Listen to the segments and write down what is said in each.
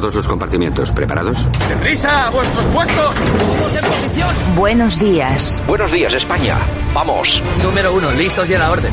Todos los compartimientos, ¿preparados? ¡Deprisa! ¡A vuestros puestos! ¡Todos en posición! Buenos días. Buenos días, España. Vamos. Número uno, listos y a la orden.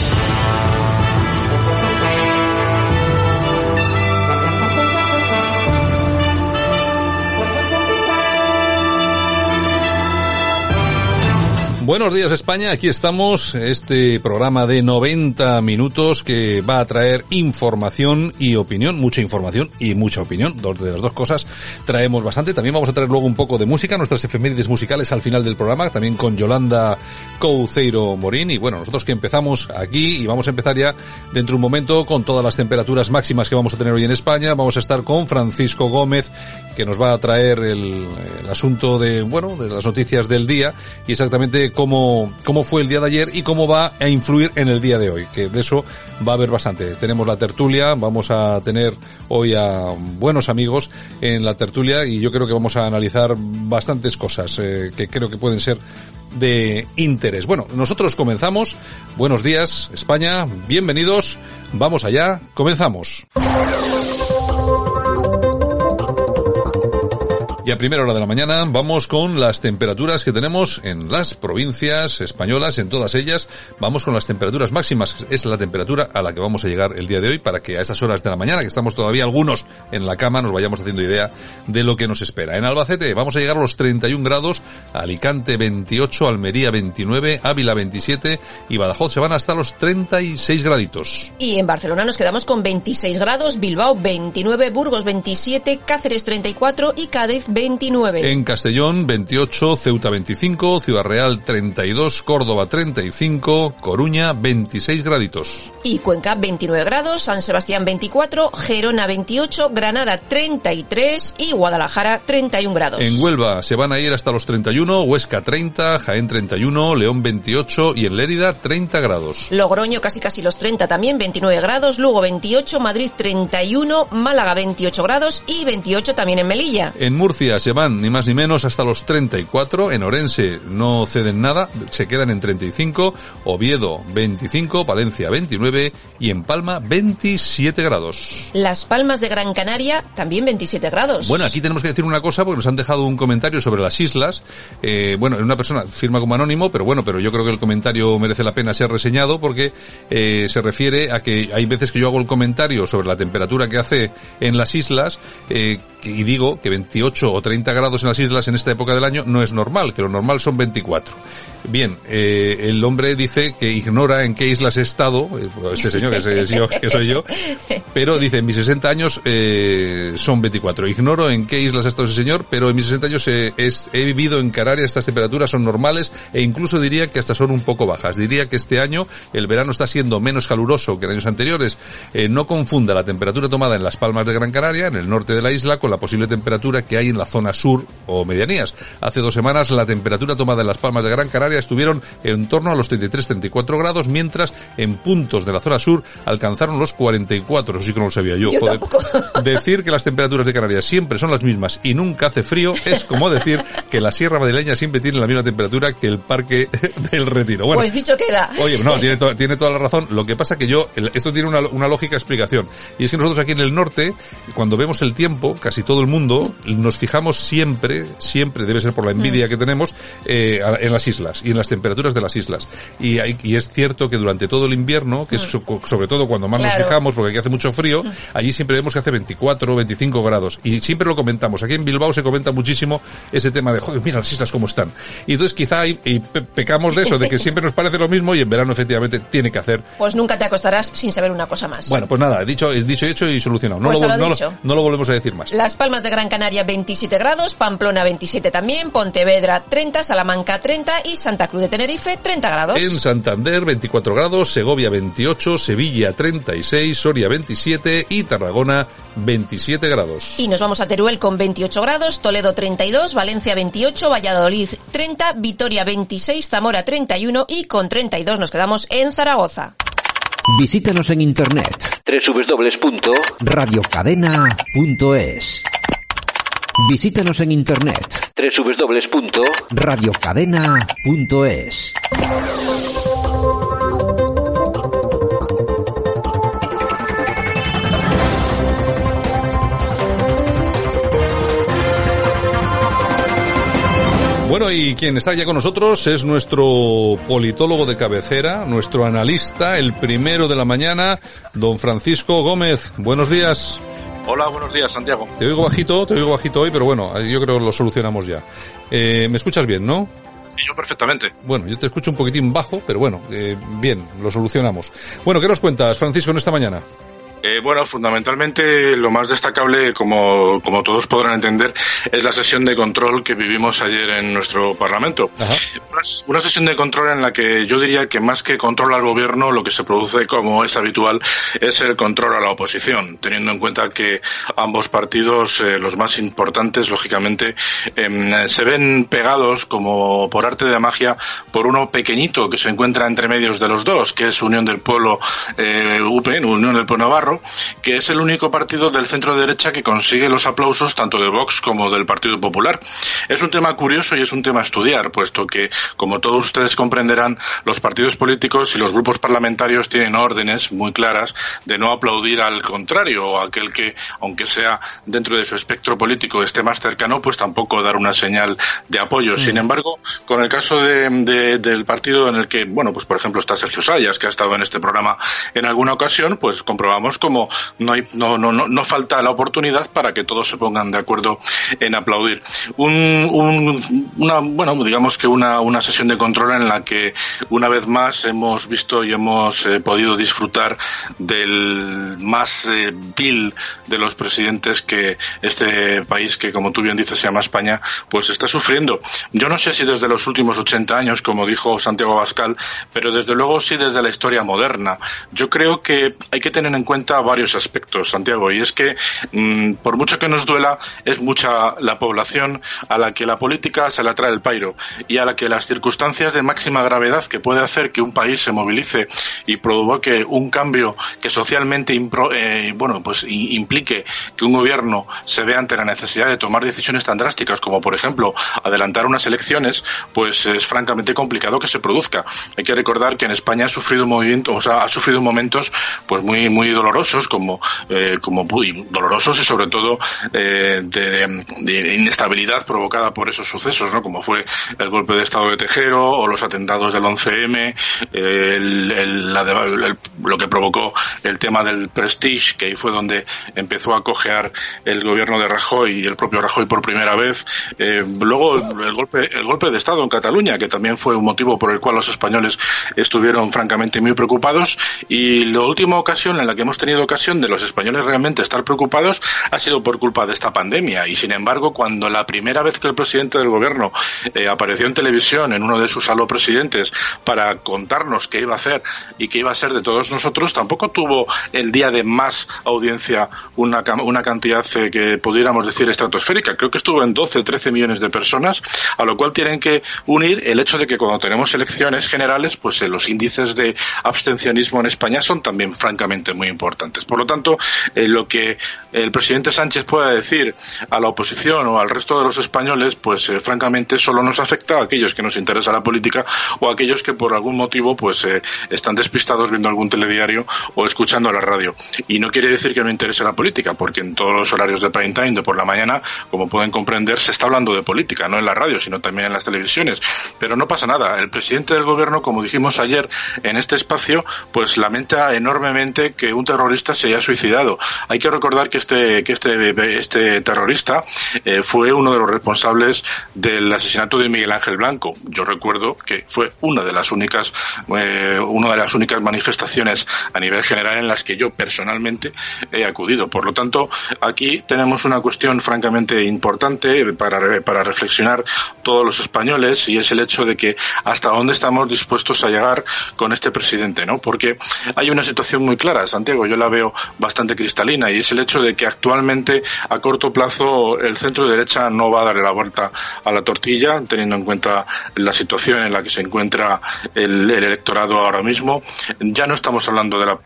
Buenos días España, aquí estamos, este programa de 90 minutos que va a traer información y opinión, mucha información y mucha opinión, dos de las dos cosas traemos bastante, también vamos a traer luego un poco de música, nuestras efemérides musicales al final del programa, también con Yolanda Couceiro Morín. Y bueno, nosotros que empezamos aquí y vamos a empezar ya dentro de un momento con todas las temperaturas máximas que vamos a tener hoy en España, vamos a estar con Francisco Gómez que nos va a traer el, el asunto de, bueno, de las noticias del día. Y exactamente cómo, cómo fue el día de ayer y cómo va a influir en el día de hoy, que de eso va a haber bastante. Tenemos la tertulia, vamos a tener hoy a buenos amigos en la tertulia y yo creo que vamos a analizar bastantes cosas eh, que creo que pueden ser de interés. Bueno, nosotros comenzamos. Buenos días, España. Bienvenidos. Vamos allá. Comenzamos. Y a primera hora de la mañana vamos con las temperaturas que tenemos en las provincias españolas, en todas ellas. Vamos con las temperaturas máximas. Es la temperatura a la que vamos a llegar el día de hoy para que a esas horas de la mañana, que estamos todavía algunos en la cama, nos vayamos haciendo idea de lo que nos espera. En Albacete vamos a llegar a los 31 grados, Alicante 28, Almería 29, Ávila 27 y Badajoz se van hasta los 36 graditos. Y en Barcelona nos quedamos con 26 grados, Bilbao 29, Burgos 27, Cáceres 34 y Cádiz 29. En Castellón 28, Ceuta 25, Ciudad Real 32, Córdoba 35, Coruña 26 graditos. Y Cuenca 29 grados, San Sebastián 24, Gerona 28, Granada 33 y Guadalajara 31 grados. En Huelva se van a ir hasta los 31, Huesca 30, Jaén 31, León 28 y en Lérida 30 grados. Logroño casi casi los 30 también, 29 grados, Lugo 28, Madrid 31, Málaga 28 grados y 28 también en Melilla. En Murcia se van ni más ni menos hasta los 34, en Orense no ceden nada, se quedan en 35, Oviedo 25, Palencia 29 y en Palma 27 grados. Las Palmas de Gran Canaria también 27 grados. Bueno, aquí tenemos que decir una cosa porque nos han dejado un comentario sobre las islas. Eh, bueno, una persona firma como anónimo, pero bueno, pero yo creo que el comentario merece la pena ser reseñado porque eh, se refiere a que hay veces que yo hago el comentario sobre la temperatura que hace en las islas eh, y digo que 28 o 30 grados en las islas en esta época del año no es normal, que lo normal son 24. Bien, eh, el hombre dice que ignora en qué islas he estado, eh, este señor que, es que soy yo, pero dice, en mis 60 años eh, son 24. Ignoro en qué islas ha estado ese señor, pero en mis 60 años es- he vivido en Canarias, estas temperaturas son normales e incluso diría que hasta son un poco bajas. Diría que este año el verano está siendo menos caluroso que en años anteriores. Eh, no confunda la temperatura tomada en las Palmas de Gran Canaria, en el norte de la isla, con la posible temperatura que hay en la zona sur o medianías. Hace dos semanas la temperatura tomada en las Palmas de Gran Canaria estuvieron en torno a los 33-34 grados, mientras en puntos de la zona sur alcanzaron los 44. Eso sí que no lo sabía yo. Yo joder. Decir que las temperaturas de Canarias siempre son las mismas y nunca hace frío es como decir que la Sierra Madrileña siempre tiene la misma temperatura que el Parque del Retiro. Bueno, Pues dicho queda. Oye, no, tiene, to- tiene toda la razón. Lo que pasa que yo, esto tiene una, una lógica explicación. Y es que nosotros aquí en el norte, cuando vemos el tiempo, casi todo el mundo, nos fijamos siempre, siempre, debe ser por la envidia que tenemos, eh, en las islas y en las temperaturas de las islas. Y, hay- y es cierto que durante todo el invierno, que veces, so- sobre todo cuando más nos Claro. fijamos, porque aquí hace mucho frío, allí siempre vemos que hace 24 o 25 grados. Y siempre lo comentamos. Aquí en Bilbao se comenta muchísimo ese tema de, joder, mira las islas cómo están. Y entonces quizá hay- y pe- pecamos de eso, de que siempre nos parece lo mismo y en verano efectivamente tiene que hacer. Pues nunca te acostarás sin saber una cosa más. Bueno, pues nada, dicho, es dicho, hecho y solucionado. No, Pues lo, lo no, lo, no lo volvemos a decir más. Las Palmas de Gran Canaria 27 grados, Pamplona 27 también, Pontevedra 30, Salamanca 30 y Santa Cruz de Tenerife 30 grados. En Santander 24 grados, Segovia 28, Sevilla 36, Soria 27 y Tarragona 27 grados. Y nos vamos a Teruel con 28 grados, Toledo 32, Valencia 28, Valladolid 30, Vitoria 26, Zamora 31 y con 32 nos quedamos en Zaragoza. Visítanos en internet radiocadena.es. Visítanos en internet radiocadena.es. Bueno, y quien está ya con nosotros es nuestro politólogo de cabecera, nuestro analista, el primero de la mañana, don Francisco Gómez. Buenos días. Hola, buenos días, Santiago. Te oigo bajito, te oigo bajito hoy, pero bueno, yo creo que lo solucionamos ya. Eh, ¿Me escuchas bien, no? Sí, yo perfectamente. Bueno, yo te escucho un poquitín bajo, pero bueno, eh, bien, lo solucionamos. Bueno, ¿qué nos cuentas, Francisco, en esta mañana? Eh, bueno, fundamentalmente lo más destacable, como, como todos podrán entender, es la sesión de control que vivimos ayer en nuestro Parlamento. Una sesión de control en la que yo diría que más que control al gobierno, lo que se produce, como es habitual, es el control a la oposición, teniendo en cuenta que ambos partidos, eh, los más importantes, lógicamente, em, se ven pegados como por arte de magia por uno pequeñito que se encuentra entre medios de los dos, que es Unión del Pueblo eh, UPN, Unión del Pueblo Navarro, que es el único partido del centro derecha que consigue los aplausos tanto de Vox como del Partido Popular. Es un tema curioso y es un tema a estudiar, puesto que, como todos ustedes comprenderán, los partidos políticos y los grupos parlamentarios tienen órdenes muy claras de no aplaudir al contrario o aquel que, aunque sea dentro de su espectro político, esté más cercano, pues tampoco dar una señal de apoyo. Sin embargo, con el caso de, de- del partido en el que, bueno, pues por ejemplo está Sergio Sayas, que ha estado en este programa en alguna ocasión, pues comprobamos como no, hay, no, no, no, falta la oportunidad para que todos se pongan de acuerdo en aplaudir. Un, un- una, bueno, digamos que una, una sesión de control en la que una vez más hemos visto y hemos eh, podido disfrutar del más eh, vil de los presidentes que este país, que como tú bien dices se llama España, pues está sufriendo. Yo no sé si desde los últimos 80 años, como dijo Santiago Abascal, pero desde luego sí desde la historia moderna. Yo creo que hay que tener en cuenta varios aspectos, Santiago, y es que mm, por mucho que nos duela, es mucha la población a la que la política se la trae el pairo y a la que las circunstancias de máxima gravedad que puede hacer que un país se movilice y provoque un cambio que socialmente eh, bueno pues implique que un gobierno se vea ante la necesidad de tomar decisiones tan drásticas como por ejemplo adelantar unas elecciones pues es francamente complicado que se produzca. Hay que recordar que en España ha sufrido movimientos o sea ha sufrido momentos pues muy muy dolorosos como eh, como dolorosos y sobre todo eh, de, inestabilidad provocada por esos sucesos no como fue el golpe de estado de Tejero o los atentados del 11M eh, el- la de- lo que provocó el tema del Prestige que ahí fue donde empezó a cojear el gobierno de Rajoy y el propio Rajoy por primera vez. Eh, luego el golpe el golpe de estado en Cataluña que también fue un motivo por el cual los españoles estuvieron francamente muy preocupados. Y la última ocasión en la que hemos tenido ocasión de los españoles realmente estar preocupados ha sido por culpa de esta pandemia. Y sin embargo cuando la primera vez que el presidente del gobierno eh, apareció en televisión en uno de sus presidentes para contarnos qué iba a hacer y qué iba a ser de todos nosotros tampoco tuvo el día de más audiencia una, una cantidad eh, que pudiéramos decir estratosférica. Creo que estuvo en 12 13 millones de personas a lo cual tienen que unir el hecho de que cuando tenemos elecciones generales pues eh, los índices de abstencionismo en España son también francamente muy importantes Por lo tanto, eh, lo que el presidente Sánchez pueda decir a la oposición o al resto de los españoles, pues eh, francamente solo nos afecta a aquellos que nos interesa la política o a aquellos que por algún motivo pues eh, están despistados viendo algún telediario o escuchando la radio. Y no quiere decir que no interese la política, porque en todos los horarios de prime time de por la mañana, como pueden comprender, se está hablando de política, no en la radio, sino también en las televisiones. Pero no pasa nada. El presidente del gobierno, como dijimos ayer en este espacio, pues lamenta enormemente que un terrorista se haya suicidado. Hay que recordar que este, que este, este terrorista eh, fue uno de los responsables del asesinato de Miguel Ángel Blanco. Yo recuerdo que fue una de las únicas, eh, una de las únicas manifestaciones a nivel general en las que yo personalmente he acudido. Por lo tanto, aquí tenemos una cuestión francamente importante para, para reflexionar todos los españoles y es el hecho de que hasta dónde estamos dispuestos a llegar con este presidente, ¿no? Porque hay una situación muy clara, Santiago, yo la veo bastante cristalina y es el hecho de que actualmente a corto plazo el centro derecha no va a darle la vuelta a la tortilla, teniendo en cuenta la situación en la que se encuentra el, electorado ahora mismo. Ya no estamos hablando de la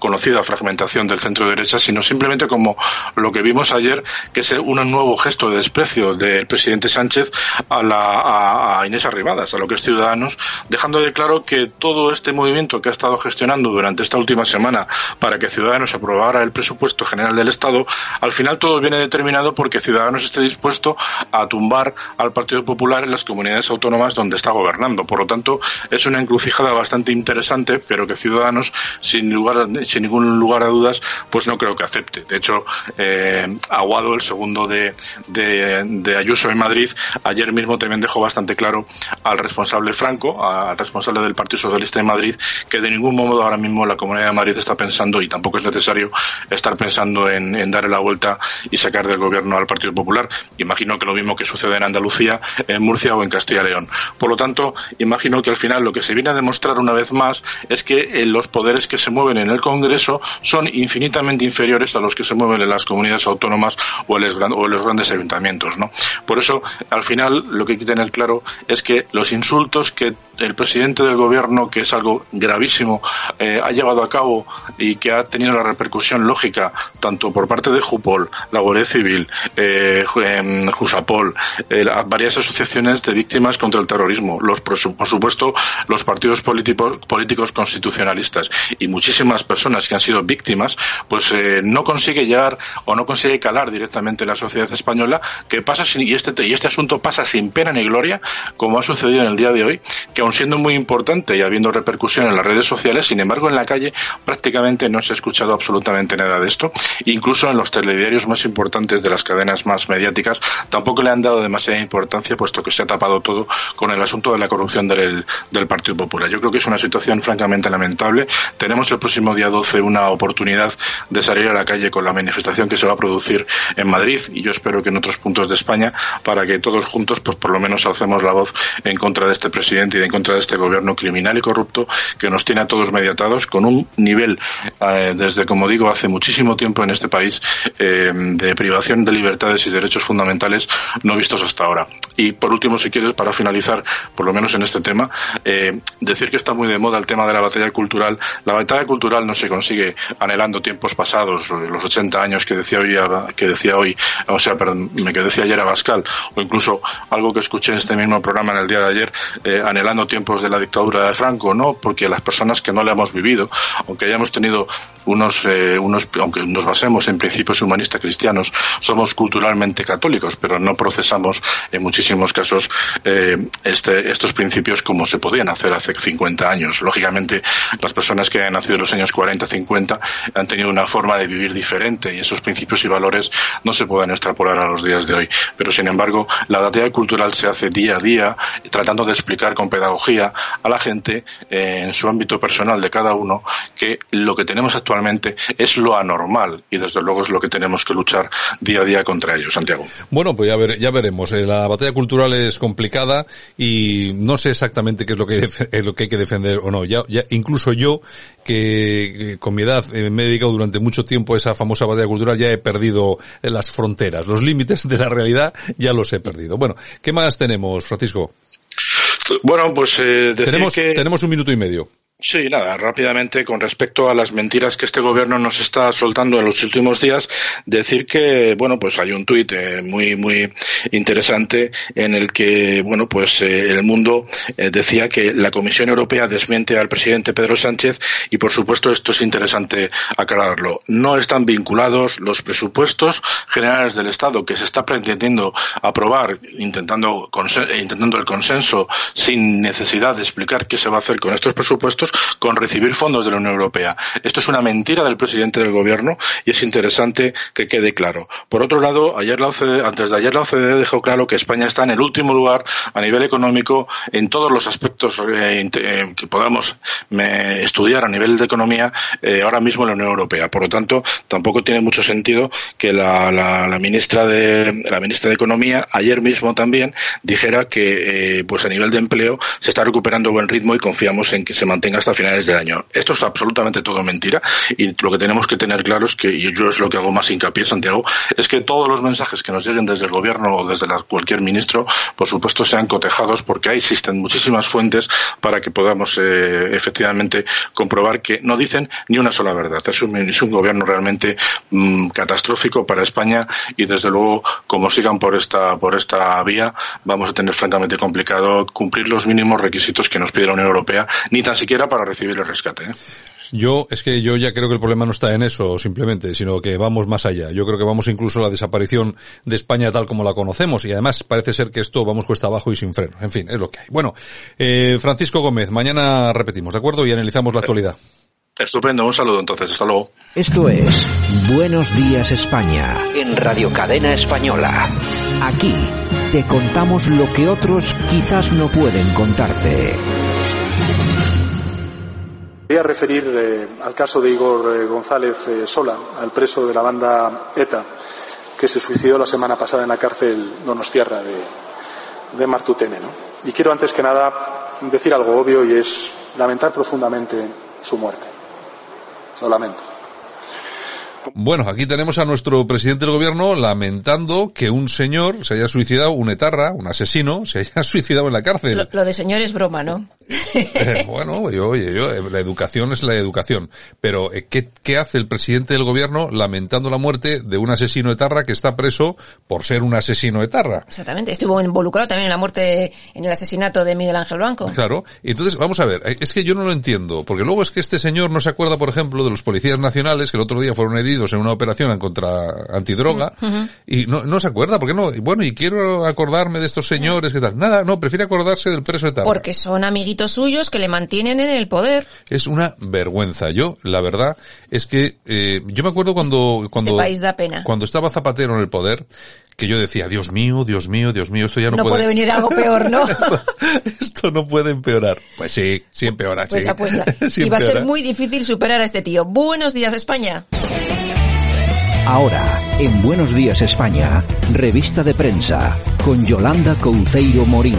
conocida fragmentación del centro derecha, sino simplemente como lo que vimos ayer, que es un nuevo gesto de desprecio del presidente Sánchez a, la, a Inés Arribadas, a lo que es Ciudadanos, dejando de claro que todo este movimiento que ha estado gestionando durante esta última semana para que Ciudadanos aprobara el presupuesto general del Estado, al final todo viene determinado porque Ciudadanos esté dispuesto a tumbar al Partido Popular en las comunidades autónomas donde está gobernando. Por lo tanto, es una encrucijada bastante interesante, pero que Ciudadanos, sin, lugar, sin ningún lugar a dudas, pues no creo que acepte. De hecho, eh, Aguado, el segundo de, de, Ayuso en Madrid, ayer mismo también dejó bastante claro al responsable Franco, al responsable del Partido Socialista de Madrid, que de ningún modo ahora mismo la Comunidad de Madrid está pensando, y tampoco es necesario estar pensando en, en darle la vuelta y sacar del gobierno al Partido Popular. Imagino que lo mismo que sucede en Andalucía, en Murcia o en Castilla y León. Por lo tanto, imagino que al final lo que se viene a demostrar una vez más es que eh, los poderes que se mueven en el Congreso son infinitamente inferiores a los que se mueven en las comunidades autónomas o en los grandes ayuntamientos. ¿no? Por eso, al final, lo que hay que tener claro es que los insultos que el presidente del gobierno, que es algo gravísimo, eh, ha llevado a cabo y que ha tenido la repercusión lógica tanto por parte de Jupol, la Guardia Civil, eh, em, Jusapol, eh, varias asociaciones de víctimas contra el terrorismo, los por supuesto los partidos políticos, políticos constitucionalistas y muchísimas personas que han sido víctimas, pues eh, no consigue llegar o no consigue calar directamente en la sociedad española que pasa sin, y este y este asunto pasa sin pena ni gloria, como ha sucedido en el día de hoy, que aun siendo muy importante y habiendo repercusión en las redes sociales, sin embargo en la calle prácticamente no se ha escuchado absolutamente nada de esto. Incluso en los telediarios más importantes de las cadenas más mediáticas tampoco le han dado demasiada importancia, puesto que se ha tapado todo con el asunto de la corrupción del, del Partido Popular. Yo creo que es una situación francamente lamentable. Tenemos el próximo día 12 una oportunidad de salir a la calle con la manifestación que se va a producir en Madrid y yo espero que en otros puntos de España para que todos juntos pues por lo menos alcemos la voz en contra de este presidente y en contra este gobierno criminal y corrupto que nos tiene a todos mediatados con un nivel eh, desde como digo hace muchísimo tiempo en este país eh, de privación de libertades y derechos fundamentales no vistos hasta ahora. Y por último, si quieres, para finalizar, por lo menos en este tema, eh, decir que está muy de moda el tema de la batalla cultural. La batalla cultural no se consigue anhelando tiempos pasados, los 80 años que decía hoy, que decía hoy, o sea, perdón, que decía ayer Abascal, o incluso algo que escuché en este mismo programa en el día de ayer, eh, tiempos de la dictadura de Franco, no, porque las personas que no le hemos vivido, aunque hayamos tenido unos, eh, unos aunque nos basemos en principios humanistas cristianos, somos culturalmente católicos, pero no procesamos en muchísimos casos eh, este, estos principios como se podían hacer hace 50 años. Lógicamente, las personas que han nacido en los años 40, 50 han tenido una forma de vivir diferente y esos principios y valores no se pueden extrapolar a los días de hoy. Pero, sin embargo, la batalla cultural se hace día a día tratando de explicar con pedagogía a la gente eh, en su ámbito personal de cada uno que lo que tenemos actualmente es lo anormal y desde luego es lo que tenemos que luchar día a día contra ello, Santiago. Bueno, pues ya, ver, ya veremos. Eh, la batalla cultural es complicada y no sé exactamente qué es lo que, es lo que hay que defender o no. Ya, ya incluso yo, que, con mi edad eh, me he dedicado durante mucho tiempo a esa famosa batalla cultural, ya he perdido las fronteras, los límites de la realidad ya los he perdido. Bueno, ¿qué más tenemos, Francisco? Bueno, pues eh, tenemos, tenemos un minuto y medio. Sí, nada, rápidamente con respecto a las mentiras que este gobierno nos está soltando en los últimos días, decir que, bueno, pues hay un tuit eh, muy, muy interesante en el que, bueno, pues eh, el mundo eh, decía que la Comisión Europea desmiente al presidente Pedro Sánchez y, por supuesto, esto es interesante aclararlo. No están vinculados los presupuestos generales del Estado que se está pretendiendo aprobar, intentando, intentando el consenso sin necesidad de explicar qué se va a hacer con estos presupuestos con recibir fondos de la Unión Europea. Esto es una mentira del presidente del gobierno y es interesante que quede claro. Por otro lado, ayer la OCDE, antes de ayer la OCDE dejó claro que España está en el último lugar a nivel económico en todos los aspectos eh, eh, que podamos estudiar a nivel de economía eh, ahora mismo en la Unión Europea. Por lo tanto, tampoco tiene mucho sentido que la, ministra de la ministra de Economía ayer mismo también dijera que pues a nivel de empleo se está recuperando buen ritmo y confiamos en que se mantenga hasta finales del año. Esto es absolutamente todo mentira y lo que tenemos que tener claro es que, y yo es lo que hago más hincapié, Santiago, es que todos los mensajes que nos lleguen desde el gobierno o desde cualquier ministro, por supuesto, sean cotejados porque ahí existen muchísimas fuentes para que podamos eh, efectivamente comprobar que no dicen ni una sola verdad. Es un, es un gobierno realmente mm, catastrófico para España y desde luego, como sigan por esta, por esta vía, vamos a tener francamente complicado cumplir los mínimos requisitos que nos pide la Unión Europea, ni tan siquiera para recibir el rescate. ¿eh? Yo, es que yo ya creo que el problema no está en eso simplemente, sino que vamos más allá. Yo creo que vamos incluso a la desaparición de España tal como la conocemos y además parece ser que esto vamos cuesta abajo y sin freno. En fin, es lo que hay. Bueno, eh, Francisco Gómez, mañana repetimos, ¿de acuerdo? Y analizamos la actualidad. Estupendo, un saludo entonces, hasta luego. Esto es Buenos Días España en Radio Cadena Española. Aquí te contamos lo que otros quizás no pueden contarte. Voy a referir eh, al caso de Igor eh, González eh, Sola, al preso de la banda ETA, que se suicidó la semana pasada en la cárcel Donostiarra de, de Martutene. Y quiero antes que nada decir algo obvio y es lamentar profundamente su muerte. Lo lamento. Bueno, aquí tenemos a nuestro presidente del gobierno lamentando que un señor se haya suicidado, un etarra, un asesino, se haya suicidado en la cárcel. Lo, de señor es broma, ¿no? Eh, bueno, oye, oye, eh, la educación es la educación. Pero, eh, ¿qué, ¿qué hace el presidente del gobierno lamentando la muerte de un asesino etarra que está preso por ser un asesino etarra? Exactamente. Estuvo involucrado también en la muerte, en el asesinato de Miguel Ángel Blanco. Claro. Entonces, vamos a ver, es que yo no lo entiendo. Porque luego es que este señor no se acuerda, por ejemplo, de los policías nacionales que el otro día fueron heridos en una operación contra antidroga y no, no se acuerda, porque no? Bueno, y quiero acordarme de estos señores, que tal? Nada, no, prefiere acordarse del preso de tal. Porque son amiguitos suyos que le mantienen en el poder. Es una vergüenza. Yo, la verdad, es que eh, yo me acuerdo cuando este cuando país da pena. cuando estaba Zapatero en el poder, que yo decía, Dios mío, Dios mío, Dios mío, esto ya no, no puede... venir algo peor, ¿no? esto, no puede empeorar. Pues sí, sí empeora, pues sí. Apuesta. y va a ser muy difícil superar a este tío. Buenos días, España. Ahora, en Buenos Días España, revista de prensa, con Yolanda Couceiro Morín.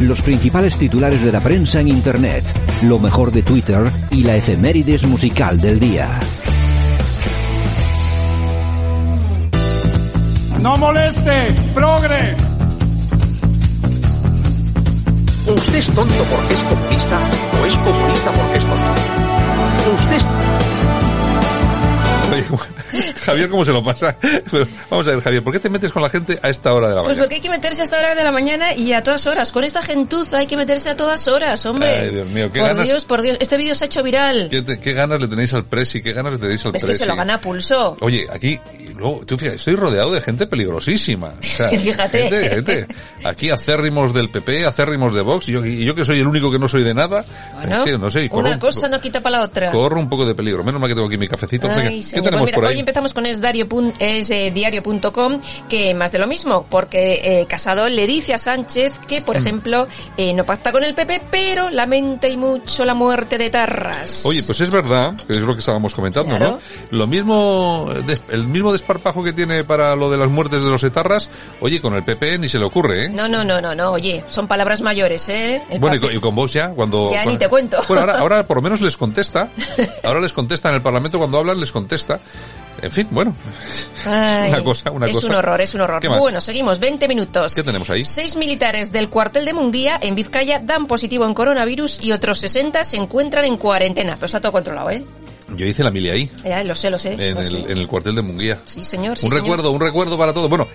Los principales titulares de la prensa en Internet, lo mejor de Twitter y la efemérides musical del día. ¡No moleste! ¡Progre! ¿Usted es tonto porque es comunista o es comunista porque es tonto? ¿Usted es Javier, ¿cómo se lo pasa? vamos a ver, Javier, ¿por qué te metes con la gente a esta hora de la pues mañana? Pues porque hay que meterse a esta hora de la mañana y a todas horas. Con esta gentuza hay que meterse a todas horas, hombre. Ay, Dios mío, qué por ganas. Dios, por Dios. Este vídeo se ha hecho viral. ¿Qué, te, qué ganas le tenéis al Presi? ¿Qué ganas le tenéis al Es Presi? que se lo gana a pulso. Oye, aquí, luego, tú fíjate, estoy rodeado de gente peligrosísima. O sea, Fíjate. Gente, gente. Aquí acérrimos del PP, acérrimos de Vox, y yo, y yo que soy el único que no soy de nada. Bueno, es que, no sé, corro, una cosa no quita para la otra. corro un poco de peligro. Menos mal que tengo aquí mi cafecito. Ay, ¿Qué señor. Tenemos Pues mira, por ahí? Hoy empezamos con es eh, diario.com, que más de lo mismo, porque eh, Casado le dice a Sánchez que, Mm. por ejemplo, eh, no pacta con el PP, pero lamenta y mucho la muerte de Tarras. Oye, pues es verdad, que es lo que estábamos comentando, Claro. ¿no? Lo mismo, el mismo desparpajo que tiene para lo de las muertes de los etarras, oye, con el PP ni se le ocurre, ¿eh? No, no, no, no, no, oye, son palabras mayores, ¿eh? El Bueno, y con, y con Vox ya, cuando... Ya cuando- ni te cuento. Bueno, ahora, ahora por lo menos les contesta. Ahora les contesta en el Parlamento cuando hablan, les contesta. En fin, bueno. Ay, una cosa, una es cosa. un horror, es un horror. Bueno, seguimos, 20 minutos. ¿Qué tenemos ahí? Seis militares del cuartel de Munguía, en Vizcaya, dan positivo en coronavirus y otros 60 se encuentran en cuarentena. Pero está todo controlado, ¿eh? Yo hice la mili ahí, Ya, lo sé, lo sé. en lo el, sé. en el cuartel de Munguía. Sí, señor, sí, un señor. recuerdo, un recuerdo para todo. Bueno,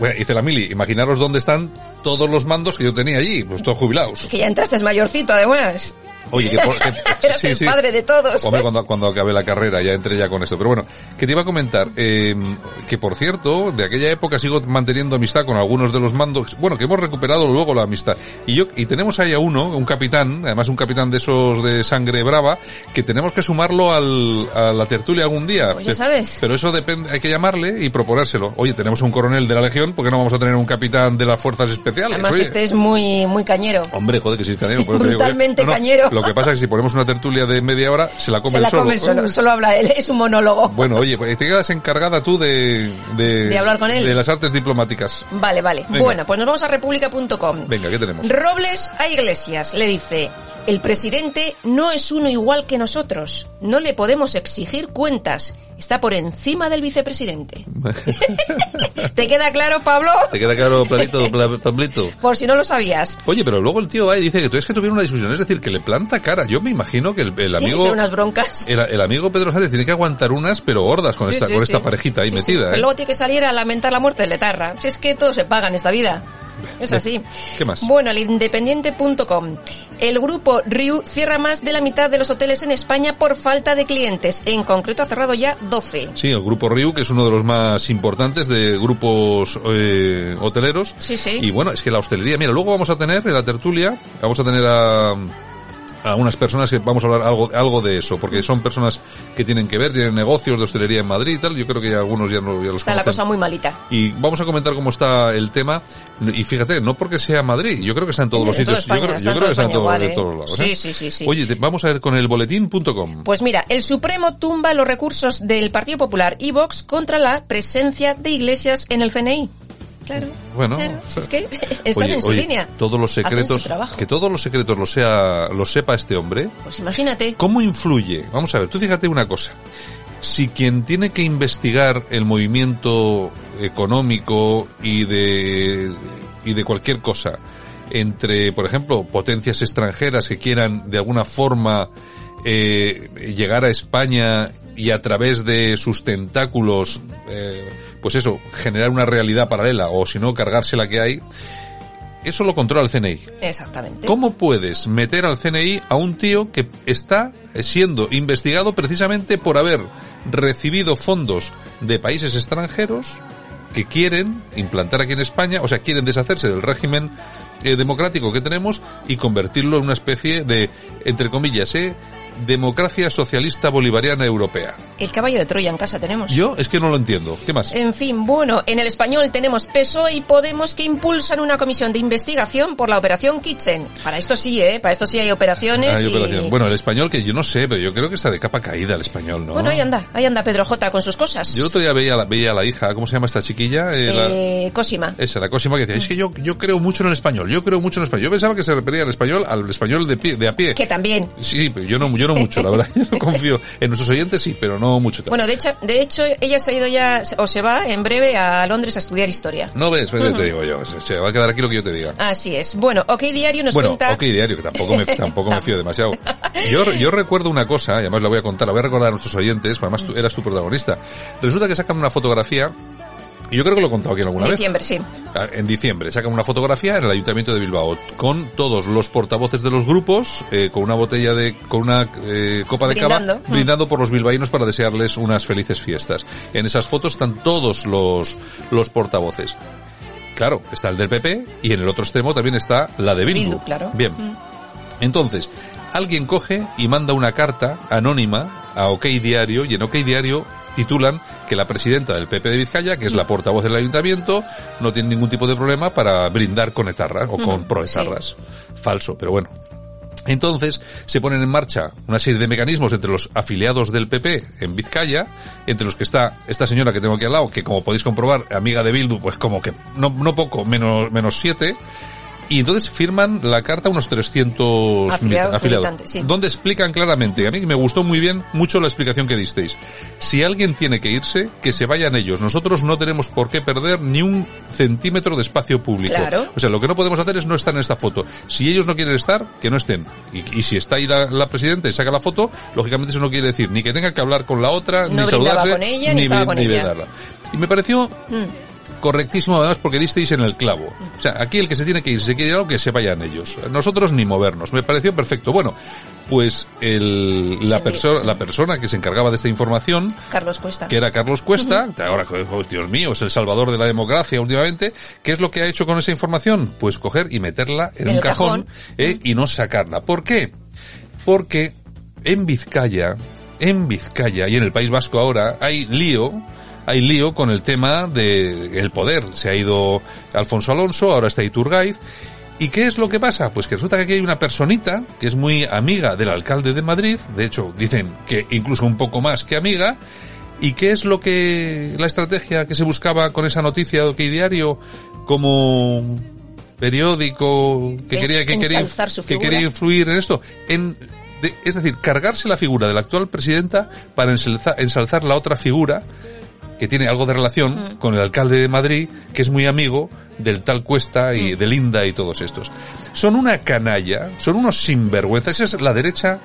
bueno, hice la mili. Imaginaros dónde están todos los mandos que yo tenía allí, pues todos jubilados. Que ya entraste mayorcito, además. Oye, que, por- que- Eras sí, el sí. padre de todos. Hombre, cuando, cuando acabé la carrera ya entré ya con esto. Pero bueno, que te iba a comentar, eh, que por cierto, de aquella época sigo manteniendo amistad con algunos de los mandos, bueno, que hemos recuperado luego la amistad. Y yo, y tenemos ahí a uno, un capitán, además un capitán de esos de sangre brava, que tenemos que sumarlo al, a la tertulia algún día. Pues ya sabes. Pero eso depende, hay que llamarle y proponérselo. Oye, tenemos un coronel de la legión, ¿por qué no vamos a tener un capitán de las fuerzas especiales? Además, Oye. este es muy, muy cañero. Hombre, joder, que sí es cañero. digo Brutalmente cañero. Lo que pasa es que si ponemos una tertulia de media hora, se la come Se el la solo. come solo, solo habla él, es un monólogo. Bueno, oye, pues te quedas encargada tú de... De, ¿De hablar con él? De las artes diplomáticas. Vale, vale. Venga. Bueno, pues nos vamos a república.com. Venga, ¿qué tenemos? Robles a Iglesias le dice, el presidente no es uno igual que nosotros, no le podemos exigir cuentas, está por encima del vicepresidente. ¿Te queda claro, Pablo? ¿Te queda claro, planito, Pla- Pablito? Por si no lo sabías. Oye, pero luego el tío va y dice que tú es que tuvieron una discusión, es decir, que le planta cara. Yo me imagino que el, que amigo... ser unas broncas. El, el amigo Pedro Sánchez tiene que aguantar unas, pero gordas con Sí, esta, sí, con sí. esta parejita ahí metida, Pero ¿eh? luego tiene que salir a lamentar la muerte de Letarra. Si es que todo se paga en esta vida. Es así. ¿Qué más? Bueno, el independiente.com. El grupo Riu cierra más de la mitad de los hoteles en España por falta de clientes. En concreto ha cerrado ya 12. Sí, el grupo Riu, que es uno de los más importantes de grupos eh, hoteleros. Sí, sí. Y bueno, es que la hostelería, mira, luego vamos a tener en la tertulia, vamos a tener a, a unas personas que vamos a hablar algo, algo de eso, porque son personas que tienen que ver, tienen negocios de hostelería en Madrid y tal, yo creo que ya algunos ya, no, ya los Está la cosa muy malita. Y vamos a comentar cómo está el tema. Y fíjate, no porque sea Madrid, yo creo que está en todos En los sitios. España, yo creo, yo que está en todos, igual, todos lados. ¿eh? ¿eh? Sí, sí, sí, sí. Oye, te- vamos a ver con el boletín.com. Pues mira, el Supremo tumba los recursos del Partido Popular y Vox contra la presencia de iglesias en el CNI. Claro. Bueno, claro. Si es que Oye, en su oye, línea. todos los secretos, que todos los secretos los sea, los sepa este hombre. Pues imagínate. ¿Cómo influye? Vamos a ver, tú fíjate una cosa. Si quien tiene que investigar el movimiento económico y de, y de cualquier cosa entre, por ejemplo, potencias extranjeras que quieran de alguna forma eh, llegar a España y a través de sus tentáculos, eh, pues eso, generar una realidad paralela o si no, cargarse la que hay, eso lo controla el CNI. Exactamente. ¿Cómo puedes meter al CNI a un tío que está siendo investigado precisamente por haber recibido fondos de países extranjeros que quieren implantar aquí en España, o sea, quieren deshacerse del régimen eh, democrático que tenemos y convertirlo en una especie de, entre comillas, eh, democracia socialista bolivariana europea? El caballo de Troya en casa tenemos. Yo es que no lo entiendo. ¿Qué más? En fin, bueno, en el español tenemos PSOE y Podemos que impulsan una comisión de investigación por la operación Kitchen. Para esto sí, ¿eh? Para esto sí hay operaciones. Hay y- operación. Bueno, el español que yo no sé, pero yo creo que está de capa caída el español, ¿no? Bueno, ahí anda, ahí anda Pedro J con sus cosas. Yo otro día veía, veía a la hija, ¿cómo se llama esta chiquilla? Eh, la- Eh, Cosima. esa, la Cosima que decía, es que yo, yo creo mucho en el español, yo creo mucho en el español. Yo pensaba que se refería al español, al español de, pie, de a pie. Que también. Sí, pero yo no, yo no mucho, la verdad. Yo no confío. En nuestros oyentes sí, pero no mucho. Bueno, de hecho, de hecho, ella se ha ido ya, o se va en breve a Londres a estudiar historia. No ves, Pues ya Ujú. te digo yo. Se, va a quedar aquí lo que yo te diga. Así es. Bueno, OK Diario nos bueno, cuenta... ok diario, que tampoco me, tampoco me fío demasiado. Yo, yo recuerdo una cosa, y además la voy a contar, la voy a recordar a nuestros oyentes, además tú eras tu protagonista. Resulta que sacan una fotografía, yo creo que lo he contado aquí alguna en vez. diciembre, sí. Ah, En diciembre sacan una fotografía en el Ayuntamiento de Bilbao con todos los portavoces de los grupos, eh, con una botella de, con una eh, copa de Brindando. cava, brindando por los bilbaínos para desearles unas felices fiestas. En esas fotos están todos los, los portavoces. Claro, está el del PP y en el otro extremo también está la de Bildu. Bildu, claro. Bien. Mm. Entonces, alguien coge y manda una carta anónima a OK Diario y en OK Diario titulan que la presidenta del PP de Vizcaya, que es la portavoz del ayuntamiento, no tiene ningún tipo de problema para brindar con etarras o con proetarras. Falso, pero bueno. Entonces se ponen en marcha una serie de mecanismos entre los afiliados del PP en Vizcaya, entre los que está esta señora que tengo aquí al lado, que como podéis comprobar, amiga de Bildu, pues como que no, no poco, menos, menos siete, Y entonces firman la carta unos 300 Afiliados, sí. donde explican claramente, a mí me gustó muy bien mucho la explicación que disteis. Si alguien tiene que irse, que se vayan ellos. Nosotros no tenemos por qué perder ni un centímetro de espacio público. Claro. O sea, lo que no podemos hacer es no estar en esta foto. Si ellos no quieren estar, que no estén. Y, y si está ahí la, la presidenta y saca la foto, lógicamente eso no quiere decir ni que tenga que hablar con la otra, No ni saludarse, con ella, ni brin- con ni ella. Y me pareció Mm. Correctísimo además porque disteis en el clavo. O sea, aquí el que se tiene que ir, si se quiere ir algo, que se vayan ellos. Nosotros ni movernos. Me pareció perfecto. Bueno, pues el, la, persona la persona que se encargaba de esta información, Carlos Cuesta. que era Carlos Cuesta, ahora, oh, Dios mío, es el salvador de la democracia últimamente, ¿qué es lo que ha hecho con esa información? Pues coger y meterla en En un cajón, cajón. eh, y no sacarla. ¿Por qué? Porque en Vizcaya, en Vizcaya y en el País Vasco ahora hay lío, hay lío con el tema del el poder. Se ha ido Alfonso Alonso, ahora está Iturgaiz. ¿Y qué es lo que pasa? Pues que resulta que aquí hay una personita que es muy amiga del alcalde de Madrid, de hecho dicen que incluso un poco más que amiga, ¿y qué es lo que, la estrategia que se buscaba con esa noticia de OK Diario como periódico que En- quería, que quería, ensalzar que quería influir en esto? En, de- es decir, cargarse la figura de la actual presidenta para ensalza- ensalzar la otra figura que tiene algo de relación con el alcalde de Madrid, que es muy amigo del tal Cuesta y de Linda y todos estos. Son una canalla, son unos sinvergüenzas. Esa es la derecha,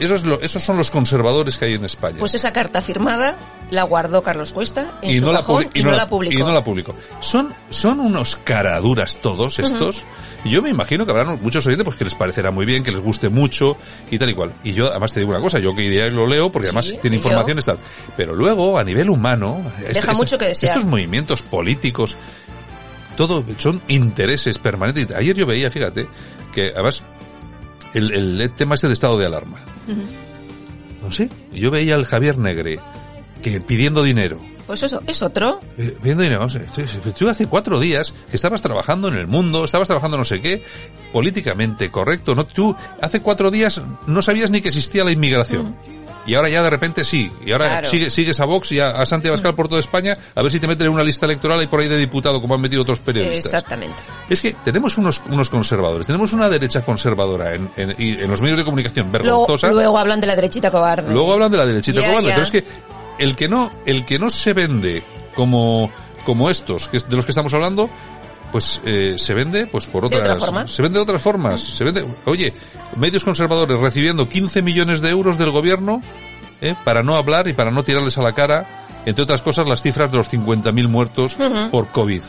eso es lo- esos son los conservadores que hay en España. Pues esa carta firmada la guardó Carlos Cuesta en su cajón y, no la publicó. y no la publicó. Son, son unos caraduras todos estos. Y yo me imagino que habrán muchos oyentes pues que les parecerá muy bien, que les guste mucho y tal y cual. Y yo además te digo una cosa, yo que diario lo leo porque además Sí, tiene y yo. informaciones tal. Pero luego, a nivel humano, Deja mucho que desear. estos movimientos políticos, todo son intereses permanentes. Ayer yo veía, fíjate, que además el, el tema este de estado de alarma. No sé, yo veía al Javier Negre que pidiendo dinero. Pues eso, es otro. Eh, Viendo dinero, vamos tú hace cuatro días que estabas trabajando en el mundo, estabas trabajando no sé qué, políticamente correcto, ¿no? Tú hace cuatro días no sabías ni que existía la inmigración. Y ahora ya de repente sí. Y ahora Claro. sigue- sigues a Vox y a, a Santi Abascal por toda España a ver si te meten en una lista electoral y por ahí de diputado como han metido otros periodistas. Exactamente. Es que tenemos unos, unos conservadores, tenemos una derecha conservadora en, en, los medios de comunicación Luego, vergonzosa. luego hablan de la derechita cobarde. Luego hablan de la derechita cobarde, pero es que el que no, el que no se vende como, como estos, que de los que estamos hablando, pues eh, se vende pues por ¿De otras otra forma? se vende de otras formas se vende oye medios conservadores recibiendo 15 millones de euros del gobierno eh, para no hablar y para no tirarles a la cara entre otras cosas las cifras de los 50.000 muertos por covid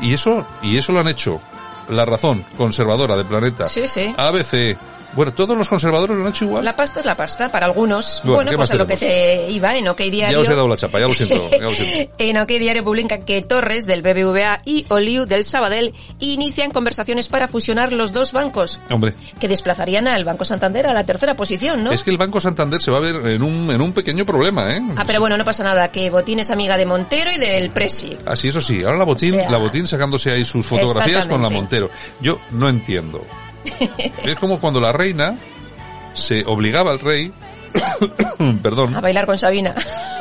y eso y eso lo han hecho la razón conservadora del planeta Sí, sí. ABC bueno todos los conservadores lo han hecho igual La pasta es la pasta para algunos. Bueno, Bueno, ¿qué pues a lo que te iba en OK Diario. ya os he dado la chapa ya lo siento, ya lo siento. En OK Diario publican que Torres del BBVA y Oliu del Sabadell inician conversaciones para fusionar los dos bancos hombre que desplazarían al Banco Santander a la tercera posición, ¿no? Es que el Banco Santander se va a ver en un, en un pequeño problema, ¿eh? Ah, pero bueno, no pasa nada, que Botín es amiga de Montero y del Presi. Así, eso sí, ahora la Botín, O sea- la Botín sacándose ahí sus fotografías con la. Montero. Yo no entiendo. Es como cuando la reina se obligaba al rey, perdón, A bailar con Sabina.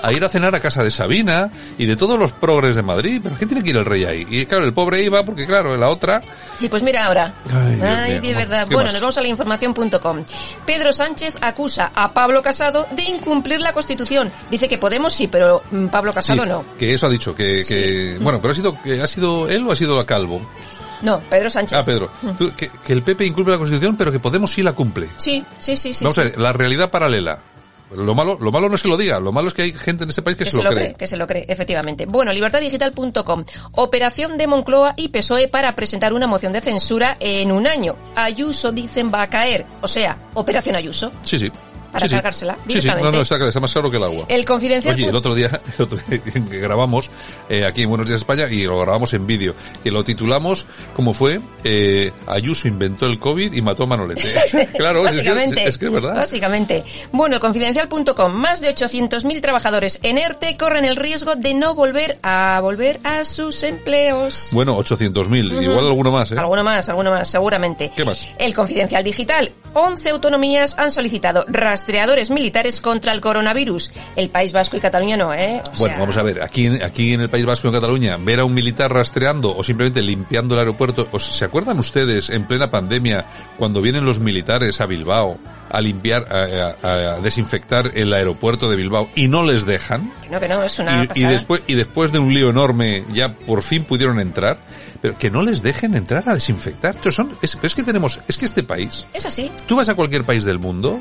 a ir a cenar a casa de Sabina y de todos los progres de Madrid. ¿Pero qué tiene que ir el rey ahí? Y claro, el pobre iba porque claro, la otra... Sí, pues mira ahora. Ay, Ay, de verdad. ¿Qué Bueno, más? nos vamos a la información.com. Pedro Sánchez acusa a Pablo Casado de incumplir la Constitución. Dice que Podemos sí, pero mm, Pablo Casado Sí, no. Que eso ha dicho, que, que bueno, pero ha sido, que ha sido él o ha sido la Calvo. No, Pedro Sánchez. Ah, Pedro. Tú, que, que el PP incumple la Constitución, pero que Podemos sí la cumple. Sí, sí, sí, sí. Vamos sí. a ver, la realidad paralela. Lo malo, lo malo no es que lo diga, lo malo es que hay gente en este país que, Que se, lo cree. que se lo cree, efectivamente. Bueno, libertaddigital.com. Operación de Moncloa y PSOE para presentar una moción de censura en un año. Ayuso, dicen, va a caer. O sea, Operación Ayuso. Sí, sí. Para Sí, cargársela Sí, sí, no, no, está, está más claro que el agua. El confidencial. Oye, el otro día, el otro día que grabamos eh, aquí en Buenos Días España y lo grabamos en vídeo, que lo titulamos como fue eh, Ayuso inventó el COVID y mató a Manolete. claro, es que, Básicamente. es que es verdad. Básicamente. Bueno, el confidencial.com. Más de 800.000 trabajadores en ERTE corren el riesgo de no volver a volver a sus empleos. Bueno, 800.000, Ujú. igual alguno más, ¿eh? Alguno más, alguno más, seguramente. ¿Qué más? El Confidencial Digital. 11 autonomías han solicitado rastreadores militares contra el coronavirus. El País Vasco y Cataluña no, ¿eh? O Bueno, vamos a ver, aquí, en- aquí en el País Vasco, en Cataluña, ver a un militar rastreando o simplemente limpiando el aeropuerto, ¿os- ¿se acuerdan ustedes en plena pandemia cuando vienen los militares a Bilbao a limpiar, a, a- a desinfectar el aeropuerto de Bilbao y no les dejan? Que no, que no, es una Y, después, y después de un lío enorme ya por fin pudieron entrar, pero que no les dejen entrar a desinfectar. Son, es, pero es que tenemos, es que este país, Es así. tú vas a cualquier país del mundo,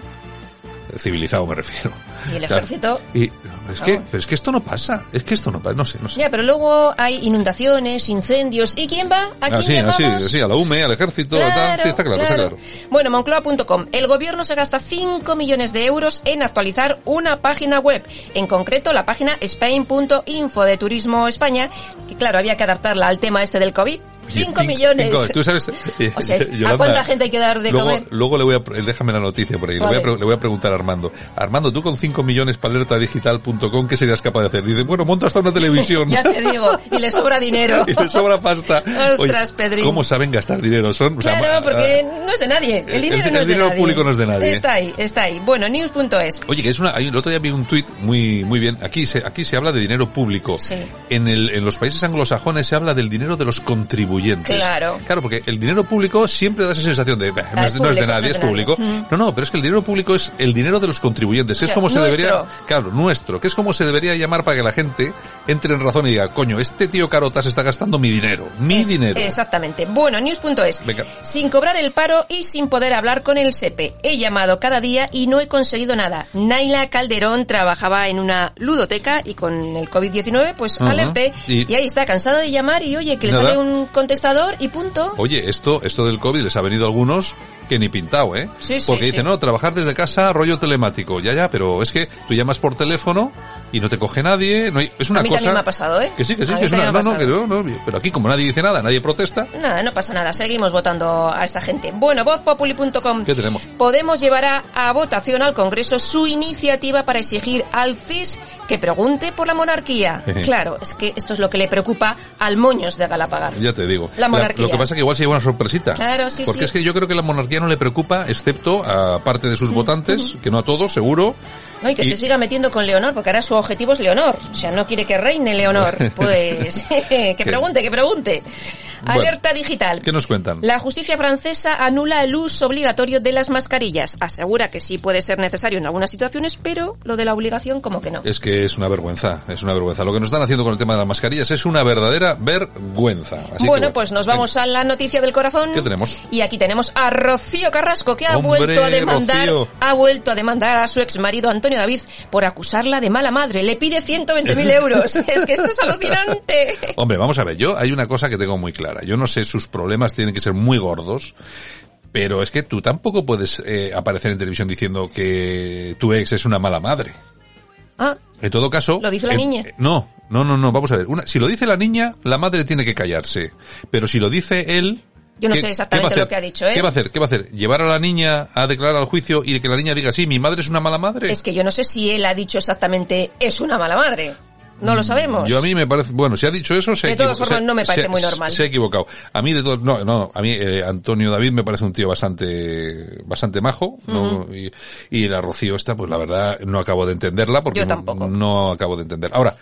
civilizado me refiero. Y el Claro. ejército... Y es que, pero es que esto no pasa, es que esto no pasa, no sé, no sé. Ya, pero luego hay inundaciones, incendios. ¿Y quién va? ¿A quién Así, llamamos? así, así, a la UME, al ejército, a tal, Claro, sí, está claro, está claro. Bueno, Moncloa.com. El gobierno se gasta 5 millones de euros en actualizar una página web. En concreto, la página spain.info de Turismo España, que claro, había que adaptarla al tema este del COVID. Oye, 5 cinco- millones. cinco, tú sabes, O sea, es- ¿a cuánta gente hay que dar de luego, comer? Luego le voy a, déjame la noticia por ahí, le voy, a, le voy a preguntar a Armando. Armando, tú con 5 millones para alertadigital.com, ¿qué serías capaz de hacer? Dice, bueno, monto hasta una televisión. Ya te digo, y le sobra dinero. y le sobra pasta. Ostras, Pedrín. ¿Cómo saben gastar dinero? Son, o sea, porque no es de nadie. El dinero el no es de dinero nadie. público no es de nadie. Está ahí, está ahí. Bueno, news.es. Oye, que es una, el otro día vi un tuit muy, muy bien. Aquí se, aquí se habla de dinero público. Sí. En el, en los países anglosajones se habla del dinero de los contribuyentes. Claro. Claro, porque el dinero público siempre da esa sensación de, "Bah, no, es, es no es de nadie, no es es de público. nadie. Mm. No, no, pero es que el dinero público es el dinero de los contribuyentes, que O es como se nuestro. debería, claro, nuestro, que es como se debería llamar para que la gente entre en razón y diga, coño, este tío Carotas está gastando mi dinero, mi dinero. Exactamente. Bueno, news.es. Sin cobrar el paro y sin poder hablar con el SEPE. He llamado cada día y no he conseguido nada. Naila Calderón trabajaba en una ludoteca y con el COVID-19 pues Ajá. alerté. Y- Y... ahí está, cansado de llamar y oye, que le sale un contestador y punto. Oye, esto, esto del COVID les ha venido a algunos que ni pintado, ¿eh? Sí, sí, Porque sí. dicen, no, trabajar desde casa, rollo telemático. Ya, ya, pero es que tú llamas por teléfono y no te coge nadie. No hay- es una a mí cosa... me ha pasado, ¿eh? Que sí, que sí, que es una... también No, no, que no, no, pero aquí como nadie dice nada, nadie protesta, Nada, no pasa nada. Seguimos votando a esta gente. Bueno, vozpopuli.com. ¿qué tenemos? Podemos llevar a, a votación al Congreso su iniciativa para exigir al CIS que pregunte por la monarquía. Claro, es que esto es lo que le preocupa al Moños de Galapagar. Ya te digo. La monarquía. lo que pasa es que igual se lleva una sorpresita. Claro, sí, Porque sí. es que yo creo que la monarquía no le preocupa, excepto a parte de sus votantes, que no a todos, seguro. No, y que Y- se siga metiendo con Leonor, porque ahora su objetivo es Leonor. O sea, no quiere que reine Leonor. Pues que pregunte, que pregunte. Bueno, Alerta digital. ¿Qué nos cuentan? La justicia francesa anula el uso obligatorio de las mascarillas. Asegura que sí puede ser necesario en algunas situaciones, pero lo de la obligación como que no. Es que es una vergüenza, es una vergüenza. Lo que nos están haciendo con el tema de las mascarillas es una verdadera vergüenza. Así que bueno, pues nos vamos a la noticia del corazón. ¿Qué tenemos? Y aquí tenemos a Rocío Carrasco, que ha ¡Hombre, vuelto a demandar, Rocío! ha vuelto a demandar a su ex marido Antonio David por acusarla de mala madre. Le pide 120.000 euros. es que esto es alucinante. Hombre, vamos a ver, yo hay una cosa que tengo muy clara. Yo no sé, sus problemas tienen que ser muy gordos, pero es que tú tampoco puedes eh, aparecer en televisión diciendo que tu ex es una mala madre. Ah, En todo caso... ¿Lo dice la niña? no, no, no, no, vamos a ver. Una, si lo dice la niña, la madre tiene que callarse. Pero si lo dice él... Yo no ¿qué- sé exactamente lo que ha dicho, ¿eh? ¿Qué va a hacer? ¿Qué va a hacer? ¿Llevar a la niña a declarar al juicio y que la niña diga, sí, mi madre es una mala madre? es que yo no sé si él ha dicho exactamente es una mala madre. No lo sabemos. Yo a mí me parece, bueno, si ha dicho eso, se De todas formas, se- no me parece se- muy normal. Se ha equivocado. A mí de todo, no, no, a mí eh, Antonio David me parece un tío bastante, bastante majo, ¿no? y, y la Rocío esta, pues la verdad no acabo de entenderla porque Yo tampoco. No, acabo de entender. Ahora,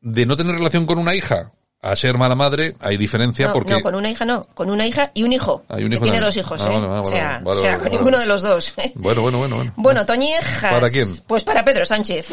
de no tener relación con una hija a ser mala madre, hay diferencia no, porque no, con una hija no, con una hija y un hijo. Hay un que hijo tiene dos hijos, Ah, ¿eh? vale, vale, o sea, vale, o sea, vale, con ninguno de los dos. bueno, bueno, bueno, bueno. Bueno, Toñejas. ¿Para quién? Pues para Pedro Sánchez,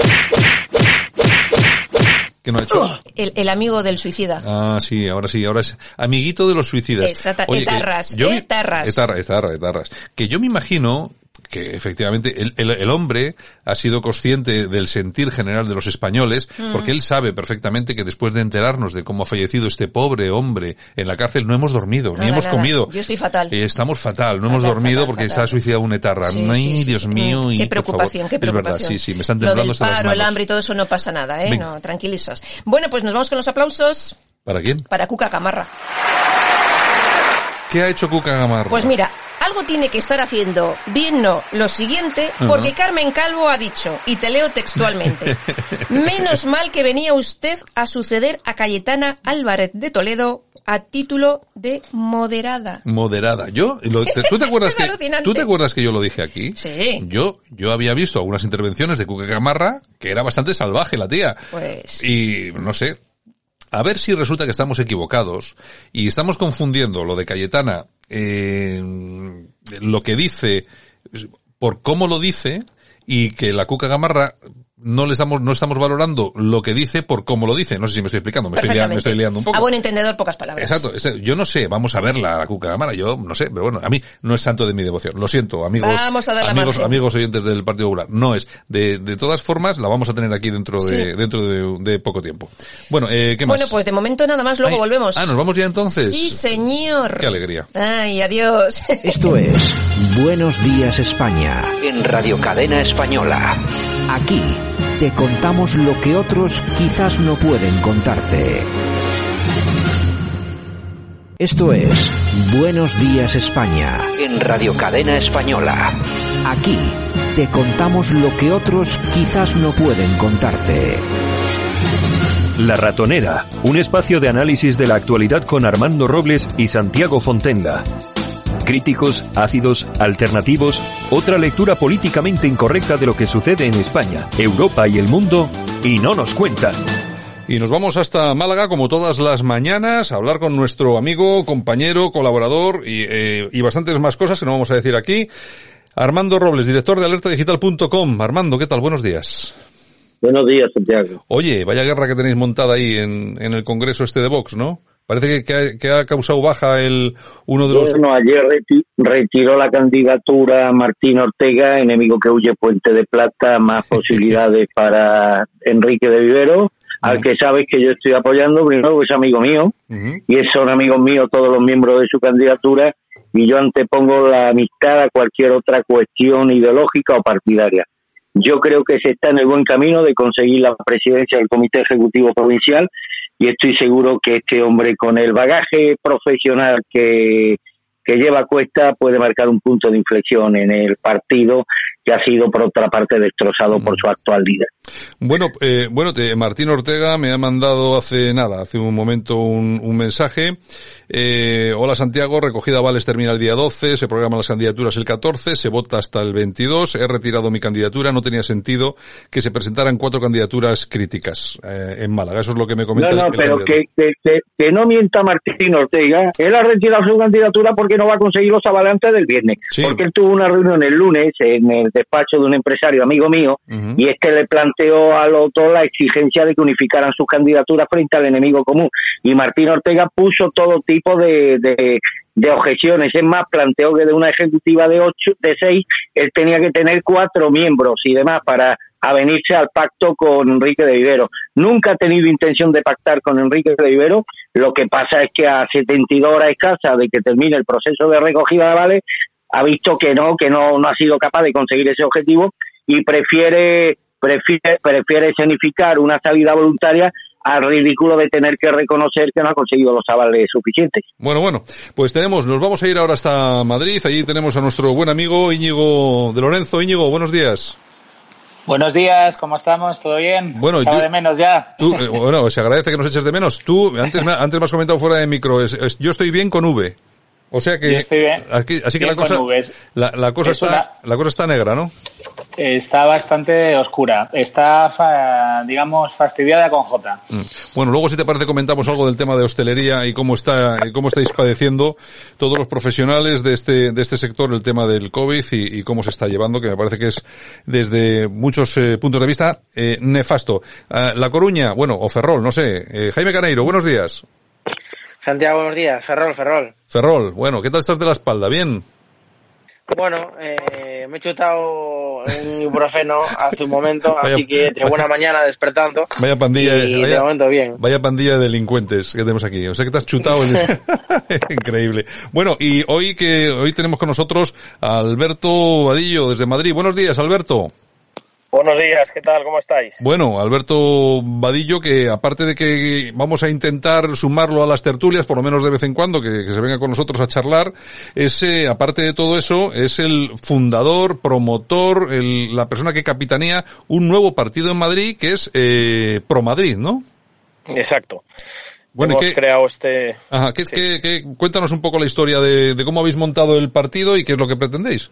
¿Qué no ha hecho? el, el amigo del suicida. Ah, sí, ahora sí, ahora es amiguito de los suicidas. Exacta- que etarras, yo mi- etarras. Etarra, etarra, etarras. Que yo me imagino que efectivamente el, el- el hombre ha sido consciente del sentir general de los españoles, Mm. porque él sabe perfectamente que después de enterarnos de cómo ha fallecido este pobre hombre en la cárcel, no hemos dormido, ni hemos nada. comido. Yo estoy fatal. Eh, estamos fatal, no hemos dormido fatal, porque fatal. se ha suicidado un etarra. Sí, Ay, sí, Dios sí. mío. Qué y, preocupación, qué preocupación. Es verdad, sí, sí, me están Lo temblando del hasta las paro, el hambre y todo eso no pasa nada, ¿eh? Venga. No, tranquilizos. Bueno, pues nos vamos con los aplausos ¿Para quién? para Cuca Gamarra. ¿Qué ha hecho Cuca Gamarra? Pues mira, algo tiene que estar haciendo bien no lo siguiente, porque Carmen Calvo ha dicho, y te leo textualmente, menos mal que venía usted a suceder a Cayetana Álvarez de Toledo a título de moderada. Moderada. Yo, lo- te- ¿tú te acuerdas Es que, tú te acuerdas que yo lo dije aquí? Sí. Yo, yo había visto algunas intervenciones de Cuca Gamarra que era bastante salvaje la tía. Pues Y no sé, a ver si resulta que estamos equivocados y estamos confundiendo lo de Cayetana, eh, lo que dice, por cómo lo dice, y que la Cuca Gamarra no le estamos, no estamos valorando lo que dice por cómo lo dice. No sé si me estoy explicando, me estoy, liando, me estoy liando un poco. A buen entendedor, pocas palabras. Exacto, yo no sé, vamos a verla la Cuca Gamara, yo no sé, pero bueno, a mí no es santo de mi devoción, lo siento, amigos, Vamos a amigos, amigos oyentes del Partido Popular, no es, de, de todas formas la vamos a tener aquí dentro de, Sí. dentro de, de poco tiempo. Bueno, eh, ¿qué más? Bueno, pues de momento nada más, luego Ay, volvemos. Ah, nos vamos ya entonces. Sí, señor. Qué alegría. Ay, adiós. Esto es Buenos Días España en Radio Cadena Española. Aquí te contamos lo que otros quizás no pueden contarte. Esto es Buenos Días España en Radio Cadena Española. Aquí te contamos lo que otros quizás no pueden contarte. La Ratonera, un espacio de análisis de la actualidad con Armando Robles y Santiago Fontenga. Críticos, ácidos, alternativos, otra lectura políticamente incorrecta de lo que sucede en España, Europa y el mundo, y no nos cuentan. Y nos vamos hasta Málaga, como todas las mañanas, a hablar con nuestro amigo, compañero, colaborador y, eh, y bastantes más cosas que no vamos a decir aquí. Armando Robles, director de alertadigital.com. Armando, ¿qué tal? Buenos días. Buenos días, Santiago. Oye, vaya guerra que tenéis montada ahí en, en el congreso este de Vox, ¿no? Parece que, que ha, que ha causado baja el uno de los... Bueno, ayer reti- retiró la candidatura Martín Ortega, enemigo que huye Puente de Plata, más posibilidades para Enrique de Vivero, al que sabes que yo estoy apoyando, primero porque es amigo mío, y son amigos míos todos los miembros de su candidatura, y yo antepongo la amistad a cualquier otra cuestión ideológica o partidaria. Yo creo que se está en el buen camino de conseguir la presidencia del Comité Ejecutivo Provincial y estoy seguro que este hombre con el bagaje profesional que, que lleva a cuesta puede marcar un punto de inflexión en el partido que ha sido por otra parte destrozado por su actual líder. Bueno, eh, bueno, te- Martín Ortega me ha mandado hace nada, hace un momento un, un mensaje. Eh, hola Santiago, recogida Vales termina el día 12, se programan las candidaturas el 14, se vota hasta el 22, he retirado mi candidatura, no tenía sentido que se presentaran cuatro candidaturas críticas eh, en Málaga. Eso es lo que me comenta No, no, el- pero que, que, que, que no mienta Martín Ortega. Él ha retirado su candidatura porque no va a conseguir los avales antes del viernes. Porque él tuvo una reunión el lunes en el despacho de un empresario amigo mío y este le planteó a los dos la exigencia de que unificaran sus candidaturas frente al enemigo común. Y Martín Ortega puso todo tipo de, de, de objeciones. Es más, planteó que de una ejecutiva de ocho, de seis, él tenía que tener cuatro miembros y demás para avenirse al pacto con Enrique de Vivero. Nunca ha tenido intención de pactar con Enrique de Vivero. Lo que pasa es que a 72 horas escasas de que termine el proceso de recogida de vales, ha visto que no, que no, no ha sido capaz de conseguir ese objetivo y prefiere, prefiere, prefiere escenificar una salida voluntaria al ridículo de tener que reconocer que no ha conseguido los avales suficientes. Bueno, bueno, pues tenemos, nos vamos a ir ahora hasta Madrid, allí tenemos a nuestro buen amigo Íñigo de Lorenzo. Íñigo, buenos días. Buenos días, ¿cómo estamos? ¿Todo bien? Bueno, yo- de menos ya. Tú, eh, bueno, se agradece que nos eches de menos. Tú, antes, me- antes me has comentado fuera de micro, es- es- yo estoy bien con V. O sea que, aquí- así que la cosa, la, la cosa es está, la cosa está negra, ¿no? Está bastante oscura. Está, fa- digamos, fastidiada con J. Mm. Bueno, luego si te parece comentamos algo del tema de hostelería y cómo está, y cómo estáis padeciendo todos los profesionales de este, de este sector el tema del COVID y, y cómo se está llevando, que me parece que es desde muchos eh, puntos de vista eh, nefasto. Ah, la Coruña, bueno, o Ferrol, no sé. Eh, Jaime Caneiro, buenos días. Santiago, buenos días. Ferrol, Ferrol. Ferrol, bueno, ¿qué tal estás de la espalda? ¿Bien? Bueno, eh, me he chutado un ibuprofeno hace un momento, Vaya- así que de buena mañana despertando. Vaya pandilla, Y de vaya, momento bien. vaya pandilla de delincuentes que tenemos aquí. O sea que te has chutado el... Increíble. Bueno, y hoy que hoy tenemos con nosotros a Alberto Vadillo desde Madrid. Buenos días, Alberto. Buenos días, ¿qué tal? ¿Cómo estáis? Bueno, Alberto Vadillo, que aparte de que vamos a intentar sumarlo a las tertulias, por lo menos de vez en cuando, que, que se venga con nosotros a charlar, es, eh, aparte de todo eso, es el fundador, promotor, el- la persona que capitanea un nuevo partido en Madrid, que es eh, Pro Madrid, ¿no? Exacto. Bueno, hemos ¿y qué- creado este... Ajá, ¿qué, qué- qué- cuéntanos un poco la historia de, de cómo habéis montado el partido y qué es lo que pretendéis.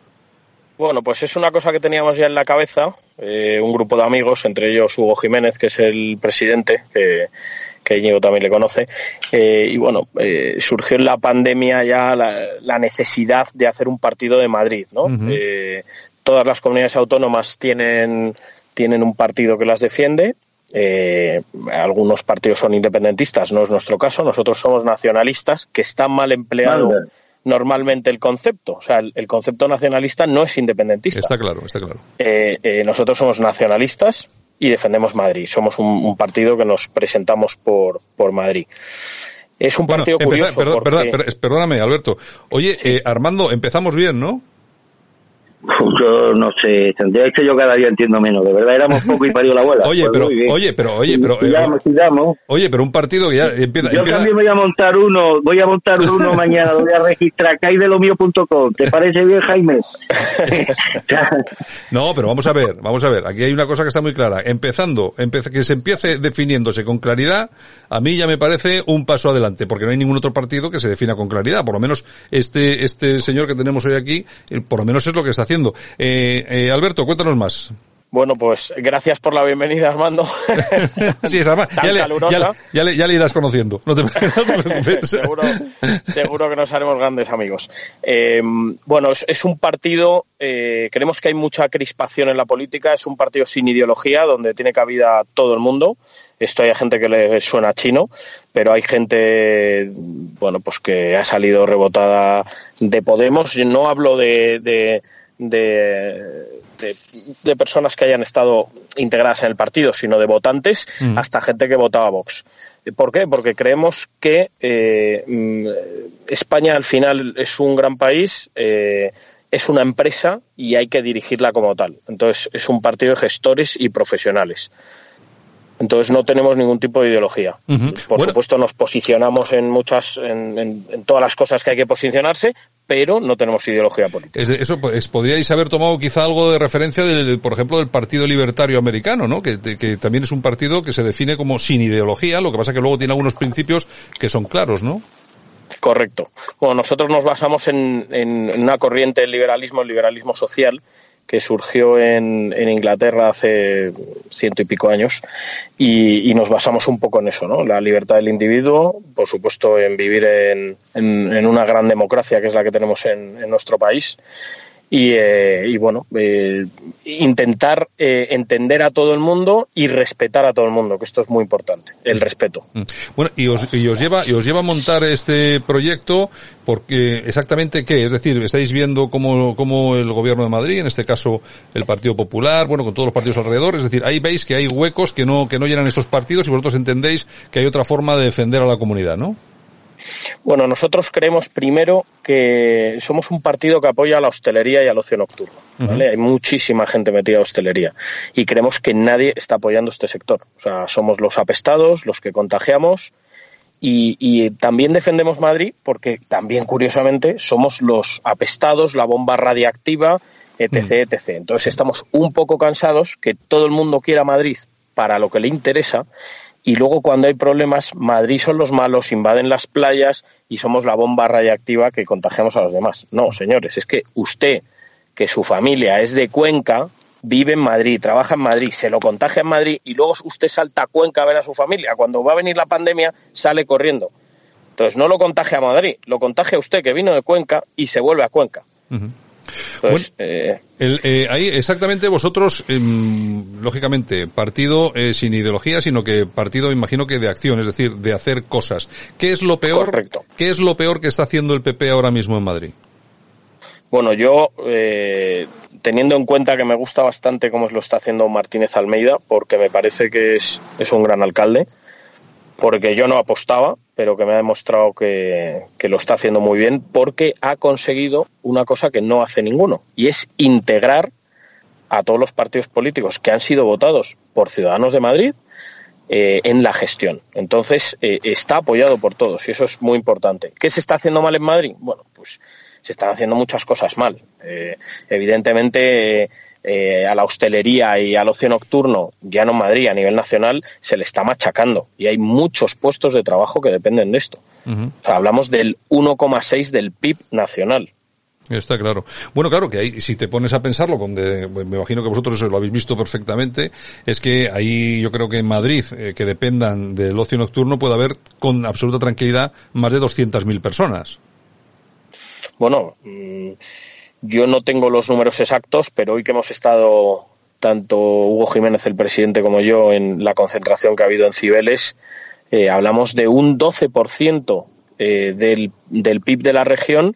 Bueno, pues es una cosa que teníamos ya en la cabeza, eh, un grupo de amigos, entre ellos Hugo Jiménez, que es el presidente, que, que Íñigo también le conoce, eh, y bueno, eh, surgió en la pandemia ya la, la necesidad de hacer un partido de Madrid, ¿no? Eh, todas las comunidades autónomas tienen, tienen un partido que las defiende, eh, algunos partidos son independentistas, no es nuestro caso, nosotros somos nacionalistas, que está mal empleado Manda. Normalmente el concepto. O sea, el, el concepto nacionalista no es independentista. Está claro, está claro. Eh, eh, nosotros somos nacionalistas y defendemos Madrid. Somos un, un partido que nos presentamos por, por Madrid. Es un partido curioso. perdón- porque- perdón- per- perdóname, Alberto. Oye, eh, Armando, empezamos bien, ¿no? Yo no sé, tendría que yo cada día entiendo menos. De verdad éramos poco y parió la abuela. Oye, Pues pero, muy bien. oye, pero, oye, pero, eh, Sigamos, sigamos. oye, pero un partido que ya empieza, Yo empieza- también voy a montar uno, voy a montar uno mañana, lo voy a registrar, caidelomio.com. ¿Te parece bien, Jaime? No, pero vamos a ver, vamos a ver. Aquí hay una cosa que está muy clara. Empezando, empe- que se empiece definiéndose con claridad, a mí ya me parece un paso adelante, porque no hay ningún otro partido que se defina con claridad. Por lo menos este, este señor que tenemos hoy aquí, eh, por lo menos es lo que está haciendo. Eh, eh, Alberto, cuéntanos más. Bueno, pues gracias por la bienvenida, Armando. Sí, es además, ya, le, ya, ya le- ya le irás conociendo. No te, no te preocupes. seguro, seguro que nos haremos grandes amigos. Eh, bueno, es, es un partido, eh, creemos que hay mucha crispación en la política, es un partido sin ideología, donde tiene cabida todo el mundo. Esto hay gente que le suena chino, pero hay gente, bueno, pues que ha salido rebotada de Podemos. Yo no hablo de, de, de, de- de personas que hayan estado integradas en el partido, sino de votantes, Mm. hasta gente que votaba Vox. ¿Por qué? Porque creemos que eh, mm, España al final es un gran país, eh, es una empresa y hay que dirigirla como tal. Entonces es un partido de gestores y profesionales. Entonces no tenemos ningún tipo de ideología. Por supuesto nos posicionamos en muchas, en, en- en todas las cosas que hay que posicionarse, pero no tenemos ideología política. Es de- eso pues, podríais haber tomado quizá algo de referencia del, por ejemplo, del Partido Libertario Americano, ¿no? Que, que también es un partido que se define como sin ideología, lo que pasa que luego tiene algunos principios que son claros, ¿no? Correcto. Bueno, nosotros nos basamos en, en- en una corriente del liberalismo, el liberalismo social, que surgió en, en Inglaterra hace ciento y pico años y, nos basamos un poco en eso, ¿no? La libertad del individuo, por supuesto, en vivir en, en- en una gran democracia que es la que tenemos en, en nuestro país y, eh, y bueno, eh, intentar eh, entender a todo el mundo y respetar a todo el mundo, que esto es muy importante, el respeto. Mm. Bueno, y os, y os lleva, y os lleva a montar este proyecto porque exactamente qué, es decir, estáis viendo cómo, cómo el gobierno de Madrid, en este caso el Partido Popular, bueno, con todos los partidos alrededor, es decir, ahí veis que hay huecos que no, que no llenan estos partidos y vosotros entendéis que hay otra forma de defender a la comunidad, ¿no? Bueno, nosotros creemos primero que somos un partido que apoya a la hostelería y al ocio nocturno. Hay muchísima gente metida a hostelería y creemos que nadie está apoyando este sector. O sea, somos los apestados, los que contagiamos y, y también defendemos Madrid porque también, curiosamente, somos los apestados, la bomba radiactiva, etc., etc. Entonces estamos un poco cansados que todo el mundo quiera Madrid para lo que le interesa y luego cuando hay problemas, Madrid son los malos, invaden las playas y somos la bomba radiactiva que contagiamos a los demás. No, señores, es que usted, que su familia es de Cuenca, vive en Madrid, trabaja en Madrid, se lo contagia en Madrid y luego usted salta a Cuenca a ver a su familia. Cuando va a venir la pandemia, sale corriendo. Entonces no lo contagia a Madrid, lo contagia a usted que vino de Cuenca y se vuelve a Cuenca. Entonces, eh, El, eh, ahí exactamente vosotros, em, lógicamente, partido eh, sin ideología, sino que partido, imagino que de acción, es decir, de hacer cosas. ¿Qué es lo peor? ¿Qué es lo peor que está haciendo el PP ahora mismo en Madrid? Bueno, yo, eh, teniendo en cuenta que me gusta bastante cómo lo está haciendo Martínez Almeida, porque me parece que es, es un gran alcalde, porque yo no apostaba, pero que me ha demostrado que, que lo está haciendo muy bien, porque ha conseguido una cosa que no hace ninguno, y es integrar a todos los partidos políticos que han sido votados por Ciudadanos de Madrid eh, en la gestión. Entonces, eh, está apoyado por todos y eso es muy importante. ¿Qué se está haciendo mal en Madrid? Bueno, pues se están haciendo muchas cosas mal. Eh, evidentemente, eh, a la hostelería y al ocio nocturno, ya no en Madrid, a nivel nacional, se le está machacando. Y hay muchos puestos de trabajo que dependen de esto. O sea, hablamos del 1,6 del PIB nacional. Está claro. Bueno, claro que ahí, si te pones a pensarlo, donde me imagino que vosotros lo habéis visto perfectamente, es que ahí yo creo que en Madrid, eh, que dependan del ocio nocturno, puede haber con absoluta tranquilidad más de 200.000 personas. Bueno, mm, yo no tengo los números exactos, pero hoy que hemos estado tanto Hugo Jiménez, el presidente, como yo en la concentración que ha habido en Cibeles, eh, hablamos de un 12% eh, del, del PIB de la región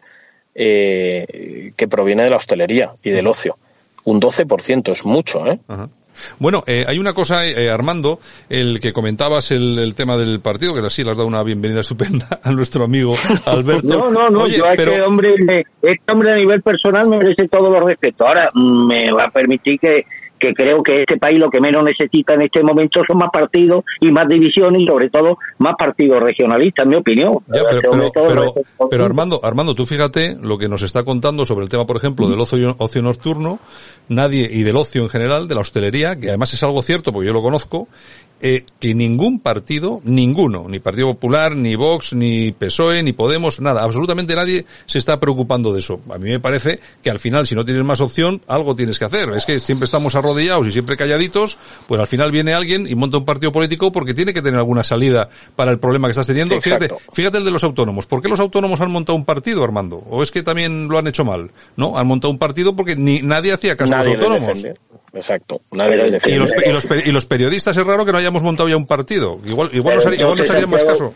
eh, que proviene de la hostelería y del ocio. Un 12% es mucho, ¿eh? Bueno, eh, hay una cosa, eh, Armando, el que comentabas el, tema del partido, que así le has dado una bienvenida estupenda a nuestro amigo Alberto. no, no, no, yo a este hombre, este hombre a nivel personal merece todo los respeto. Ahora, me va a permitir que que creo que este país lo que menos necesita en este momento son más partidos y más divisiones y sobre todo más partidos regionalistas, en mi opinión. pero, Armando, Armando, tú fíjate lo que nos está contando sobre el tema, por ejemplo, del ocio, ocio nocturno, nadie y del ocio en general, de la hostelería, que además es algo cierto porque yo lo conozco, eh, que ningún partido, ninguno, ni Partido Popular, ni Vox, ni PSOE, ni Podemos, nada, absolutamente nadie se está preocupando de eso. A mí me parece que al final, si no tienes más opción, algo tienes que hacer. Es que siempre estamos arrodillados y siempre calladitos, pues al final viene alguien y monta un partido político porque tiene que tener alguna salida para el problema que estás teniendo. fíjate, fíjate el de los autónomos. ¿Por qué los autónomos han montado un partido, Armando? ¿O es que también lo han hecho mal? ¿No? Han montado un partido porque ni nadie hacía caso a los autónomos. Exacto. y, los, y, los, periodistas es raro que no montado ya un partido. Igual, igual, nos, harían más caso.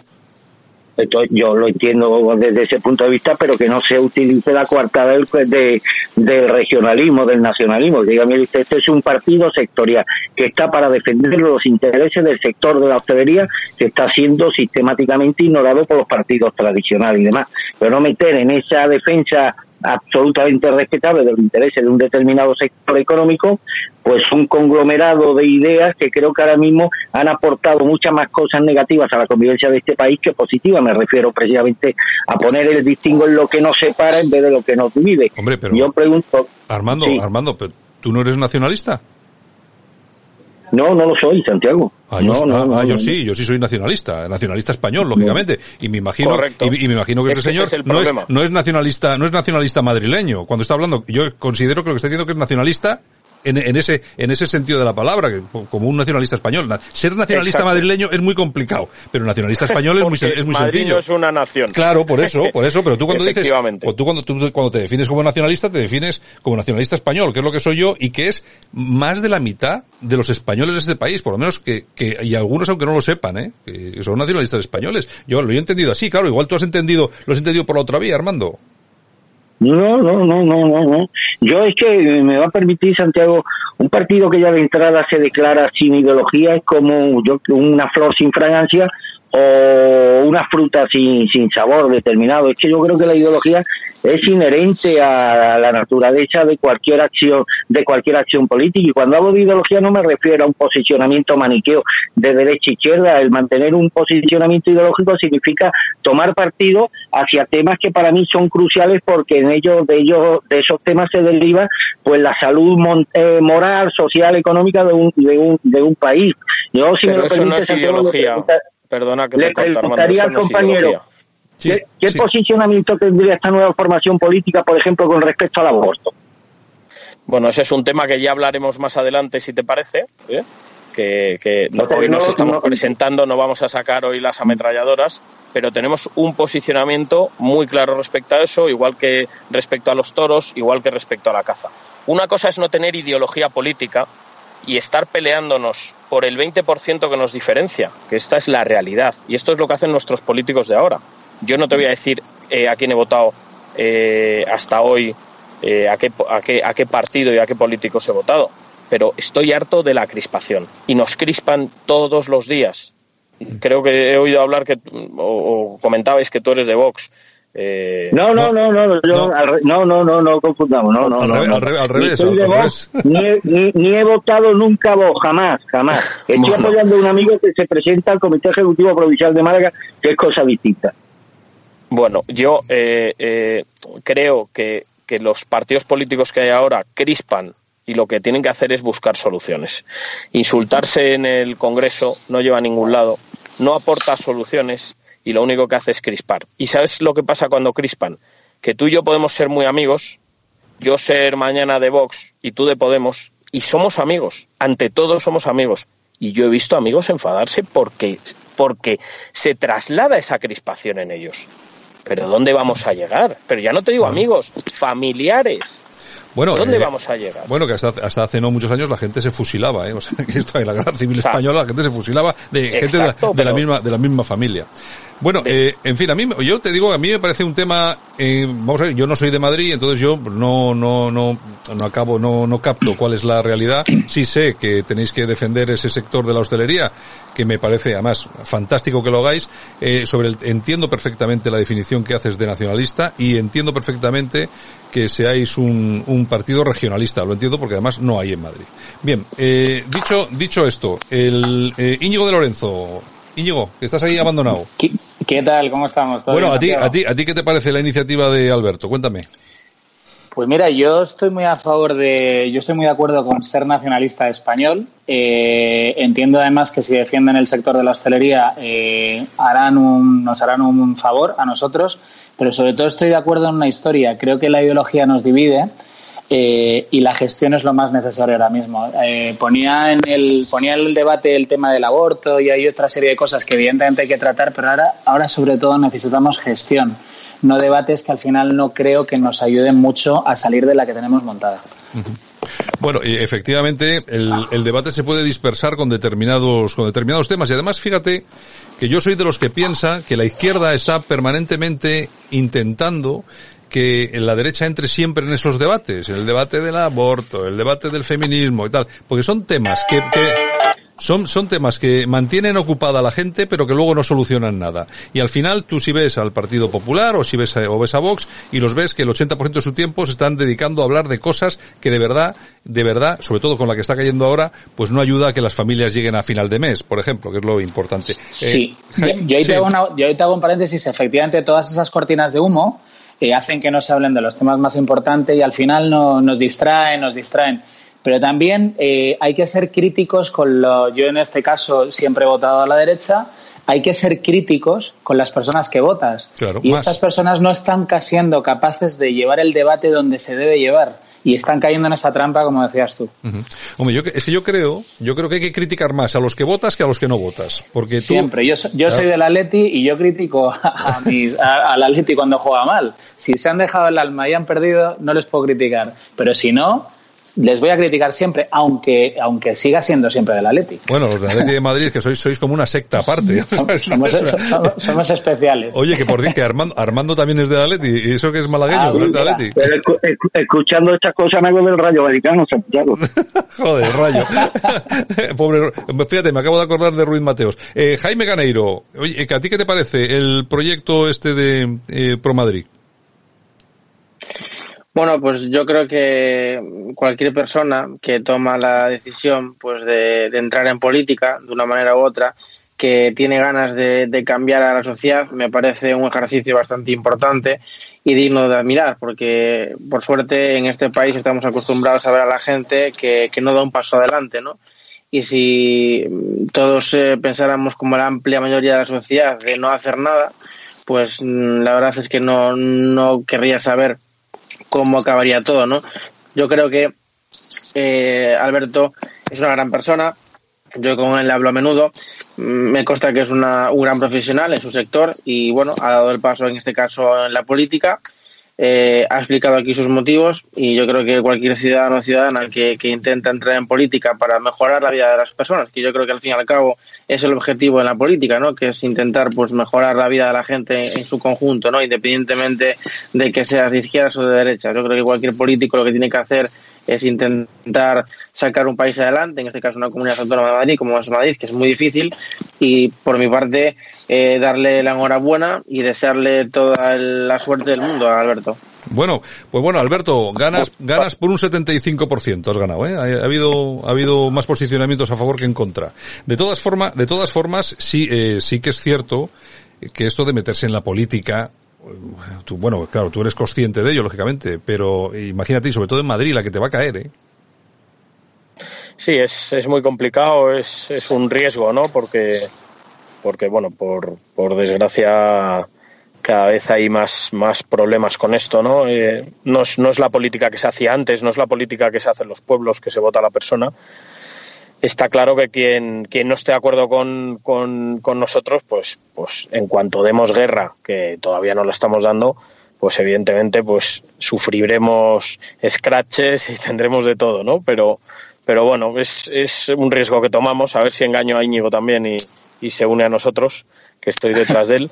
yo lo entiendo desde ese punto de vista, pero que no se utilice la coartada del, de, del regionalismo, del nacionalismo. Dígame usted, este es un partido sectorial que está para defender los intereses del sector de la hostelería que está siendo sistemáticamente ignorado por los partidos tradicionales y demás. Pero no meter en esa defensa absolutamente respetable de los intereses de un determinado sector económico, pues un conglomerado de ideas que creo que ahora mismo han aportado muchas más cosas negativas a la convivencia de este país que positivas. Me refiero precisamente a poner el distingo en lo que nos separa en vez de lo que nos divide. Hombre, pero yo pregunto, Armando, Armando, ¿tú no eres nacionalista? No, no lo soy, Santiago. Ah, yo, ah, yo sí, yo sí soy nacionalista, nacionalista español, lógicamente. Y me imagino, y, me imagino que este señor no, es, no es nacionalista, no es nacionalista madrileño. Cuando está hablando, yo considero que lo que está diciendo que es nacionalista en, ese, en ese sentido de la palabra, que, como un nacionalista español. Ser nacionalista madrileño es muy complicado, pero nacionalista español es muy, es muy Madrid sencillo. es una nación. Claro, por eso, por eso, pero tú cuando dices, o tú cuando, tú cuando te defines como nacionalista, te defines como nacionalista español, que es lo que soy yo, y que es más de la mitad de los españoles de este país, por lo menos que, que y algunos aunque no lo sepan, ¿eh? que son nacionalistas españoles. Yo lo he entendido así, claro, igual tú has entendido, lo has entendido por la otra vía, Armando. No, no, no, no, no, no. Yo es que me va a permitir, Santiago, un partido que ya de entrada se declara sin ideología es como yo, una flor sin fragancia o una fruta sin, sin sabor determinado. Es que yo creo que la ideología es inherente a la naturaleza de cualquier acción, de cualquier acción política. Y cuando hablo de ideología no me refiero a un posicionamiento maniqueo de derecha e izquierda. El mantener un posicionamiento ideológico significa tomar partido hacia temas que para mí son cruciales porque en ellos, de ellos, de esos temas se deriva pues la salud eh, moral, social, económica de un, de un, de un país. Yo, si me lo permite, ideología. Perdona que le preguntaría al compañero, ¿qué, posicionamiento tendría esta nueva formación política, por ejemplo, con respecto al aborto? Bueno, ese es un tema que ya hablaremos más adelante, si te parece. ¿eh? Que, hoy nos estamos presentando, no vamos a sacar hoy las ametralladoras, pero tenemos un posicionamiento muy claro respecto a eso, igual que respecto a los toros, igual que respecto a la caza. Una cosa es no tener ideología política y estar peleándonos por el 20% que nos diferencia, que esta es la realidad. Y esto es lo que hacen nuestros políticos de ahora. Yo no te voy a decir eh, a quién he votado eh, hasta hoy, eh, a, qué, a, qué, a qué partido y a qué políticos he votado, pero estoy harto de la crispación. Y nos crispan todos los días. Creo que he oído hablar que, o comentabais que tú eres de Vox. Eh, no, no, no, no, yo, no. Al, no, no, no, no confundamos, no, no, al no, revés, no. Al revés, al revés, ni, al revés. Ni, he, ni, ni, he votado nunca vos, jamás, jamás. Estoy bueno. apoyando a un amigo que se presenta al Comité Ejecutivo Provincial de Málaga, que es cosa distinta. Bueno, yo eh, eh, creo que, que los partidos políticos que hay ahora crispan y lo que tienen que hacer es buscar soluciones. Insultarse en el Congreso no lleva a ningún lado, no aporta soluciones y lo único que hace es crispar. ¿Y sabes lo que pasa cuando crispan? Que tú y yo podemos ser muy amigos, yo ser mañana de Vox y tú de Podemos, y somos amigos, ante todo somos amigos. Y yo he visto amigos enfadarse porque, porque se traslada esa crispación en ellos. Pero ¿dónde vamos a llegar? Pero ya no te digo amigos, familiares. Bueno, ¿Dónde eh, vamos a llegar? Bueno, que hasta, hasta hace no muchos años la gente se fusilaba, ¿eh? O sea, que esto en la guerra civil española la gente se fusilaba de gente de la, misma de la misma familia. Bueno, eh, en fin, a mí, yo te digo, a mí me parece un tema, eh, vamos a ver, yo no soy de Madrid, entonces yo no, no, no, no acabo, no, no capto cuál es la realidad. Sí sé que tenéis que defender ese sector de la hostelería, que me parece además fantástico que lo hagáis. Eh, sobre el, entiendo perfectamente la definición que haces de nacionalista y entiendo perfectamente que seáis un, un partido regionalista. Lo entiendo porque además no hay en Madrid. Bien, eh, dicho, dicho esto, el eh, Íñigo de Lorenzo, Íñigo, que estás ahí abandonado. ¿Qué tal? ¿Cómo estamos? ¿Todo Bueno, bien, a ti, a ti, a ti, ¿qué te parece la iniciativa de Alberto? Cuéntame. Pues mira, yo estoy muy a favor de, yo estoy muy de acuerdo con ser nacionalista español. Eh, entiendo además que si defienden el sector de la hostelería eh, harán un, nos harán un favor a nosotros, pero sobre todo estoy de acuerdo en una historia. Creo que la ideología nos divide. eh, y la gestión es lo más necesario ahora mismo. Eh, ponía en el ponía en el debate el tema del aborto y hay otra serie de cosas que evidentemente hay que tratar, pero ahora ahora sobre todo necesitamos gestión, no debates que al final no creo que nos ayuden mucho a salir de la que tenemos montada. Bueno, efectivamente el, debate se puede dispersar con determinados con determinados temas. Y además fíjate que yo soy de los que piensa que la izquierda está permanentemente intentando que la derecha entre siempre en esos debates, el debate del aborto, el debate del feminismo y tal, porque son temas que son, son temas que mantienen ocupada a la gente pero que luego no solucionan nada. Y al final tú si ves al Partido Popular o si ves a, o ves a Vox y los ves que el 80% de su tiempo se están dedicando a hablar de cosas que de verdad, de verdad, sobre todo con la que está cayendo ahora, pues no ayuda a que las familias lleguen a final de mes, por ejemplo, que es lo importante. Sí, Eh, yo, yo ahí sí. te hago una- yo ahí te hago un paréntesis. Efectivamente, todas esas cortinas de humo eh, hacen que no se hablen de los temas más importantes y al final no, nos distraen, nos distraen. Pero también eh, hay que ser críticos con lo. Yo en este caso siempre he votado a la derecha. Hay que ser críticos con las personas que votas. Claro, y más. estas personas no están siendo capaces de llevar el debate donde se debe llevar. Y están cayendo en esa trampa, como decías tú. Ujú. Hombre, yo, es que yo creo, yo creo que hay que criticar más a los que votas que a los que no votas, porque tú Siempre. Yo, yo Claro. soy del Atleti y yo critico a mis- a- al Atleti cuando juega mal. Si se han dejado el alma y han perdido, no les puedo criticar. Pero si no, les voy a criticar siempre, aunque aunque siga siendo siempre del Atleti. Bueno, los de Atleti de Madrid, que sois, sois como una secta aparte. Somos, somos- somos especiales. Oye, que por decir que Armando, Armando también es de Atleti, y eso que es malagueño, Ah, pero es de mira, Atleti. pero escu- escu- escuchando estas cosas me hago del Rayo Vaticano, Santiago. Joder, rayo. Pobre, fíjate, me acabo de acordar de Ruiz Mateos. Eh, Jaime Caneiro, oye, ¿a ti qué te parece el proyecto este de eh, Pro Madrid? Bueno, pues yo creo que cualquier persona que toma la decisión pues de, entrar en política de una manera u otra, que tiene ganas de, cambiar a la sociedad, me parece un ejercicio bastante importante y digno de admirar, porque por suerte en este país estamos acostumbrados a ver a la gente que, que no da un paso adelante, ¿no? Y si todos eh, pensáramos como la amplia mayoría de la sociedad de no hacer nada, pues mm, la verdad es que no, no querría saber cómo acabaría todo, ¿no? Yo creo que eh, Alberto es una gran persona. Yo con él hablo a menudo. Mm, Me consta que es una, un gran profesional en su sector y, bueno, ha dado el paso en este caso en la política. Eh, ha explicado aquí sus motivos y yo creo que cualquier ciudadano o ciudadana que, que intenta entrar en política para mejorar la vida de las personas, que yo creo que al fin y al cabo es el objetivo en la política, ¿no? Que es intentar pues mejorar la vida de la gente en, su conjunto, ¿no? Independientemente de que seas de izquierdas o de derechas. Yo creo que cualquier político lo que tiene que hacer es intentar sacar un país adelante, en este caso una comunidad autónoma de Madrid, como es Madrid, que es muy difícil, y por mi parte, eh, darle la enhorabuena y desearle toda la suerte del mundo a Alberto. Bueno, pues bueno, Alberto, ganas, ganas por un 75%, has ganado, ¿eh? Ha, ha habido, ha habido más posicionamientos a favor que en contra. De todas formas, de todas formas, sí, eh, sí que es cierto que esto de meterse en la política, tú, bueno, claro, tú eres consciente de ello, lógicamente, pero imagínate, y sobre todo en Madrid, la que te va a caer, ¿eh? Sí, es, es muy complicado, es, es un riesgo, ¿no? Porque, porque bueno, por, por desgracia cada vez hay más, más problemas con esto, ¿no? Eh, no, es, no es la política que se hacía antes, no es la política que se hace en los pueblos, que se vota a la persona. Está claro que quien, quien no esté de acuerdo con, con, nosotros, pues, pues en cuanto demos guerra, que todavía no la estamos dando, pues evidentemente pues sufriremos scratches y tendremos de todo, ¿no? Pero, pero bueno, es, es un riesgo que tomamos, a ver si engaño a Íñigo también y, y se une a nosotros que estoy detrás de él.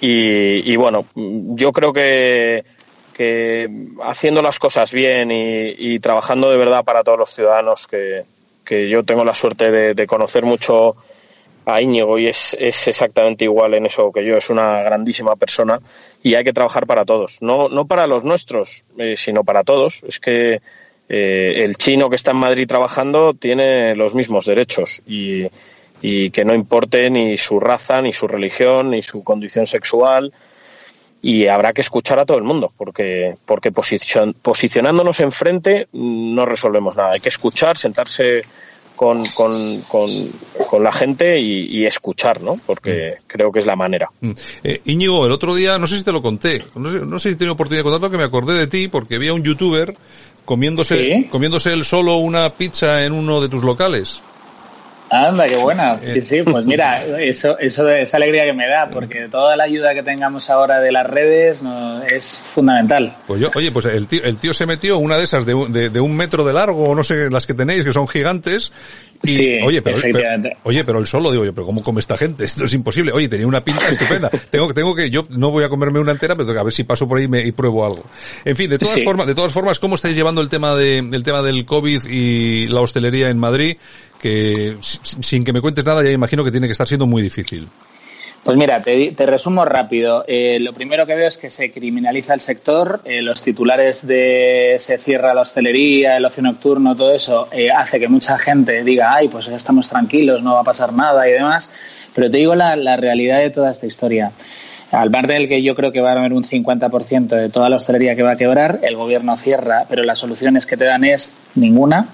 Y, bueno, yo creo que, que haciendo las cosas bien y, trabajando de verdad para todos los ciudadanos, que, que yo tengo la suerte de, de conocer mucho a Íñigo y es, es, exactamente igual en eso que yo, es una grandísima persona y hay que trabajar para todos, no, no para los nuestros, eh, sino para todos. Es que eh, el chino que está en Madrid trabajando tiene los mismos derechos y, y que no importe ni su raza, ni su religión, ni su condición sexual. Y habrá que escuchar a todo el mundo, porque, porque posicion, posicionándonos enfrente no resolvemos nada. Hay que escuchar, sentarse con, con, con, con, la gente y, y escuchar, ¿no? Porque mm. creo que es la manera. Mm. Eh, Íñigo, el otro día, no sé si te lo conté, no sé, no sé si tenido oportunidad de contarlo, que me acordé de ti porque había un youtuber comiéndose, ¿Sí? comiéndose él solo una pizza en uno de tus locales. Anda, qué buena. Sí, sí, pues mira, eso, eso, esa alegría que me da, porque toda la ayuda que tengamos ahora de las redes no, es fundamental. Pues yo, oye, pues el tío, el tío se metió una de esas de, de, de un metro de largo, no sé, las que tenéis, que son gigantes, y, sí, oye, pero, pero, oye, pero el solo, digo yo, pero ¿cómo come esta gente? Esto es imposible. Oye, tenía una pinta estupenda. tengo, tengo que, yo no voy a comerme una entera, pero a ver si paso por ahí y, me, y pruebo algo. En fin, de todas Sí. formas, de todas formas, ¿cómo estáis llevando el tema de, el tema del COVID y la hostelería en Madrid? Que sin que me cuentes nada, ya imagino que tiene que estar siendo muy difícil. Pues mira, te resumo rápido. Eh, lo primero que veo es que se criminaliza el sector. Eh, los titulares de se cierra la hostelería, el ocio nocturno, todo eso, eh, hace que mucha gente diga, ay, pues ya estamos tranquilos, no va a pasar nada y demás. Pero te digo la, la realidad de toda esta historia. Al mar del que yo creo que va a haber un 50% de toda la hostelería que va a quebrar, el gobierno cierra, pero las soluciones que te dan es ninguna.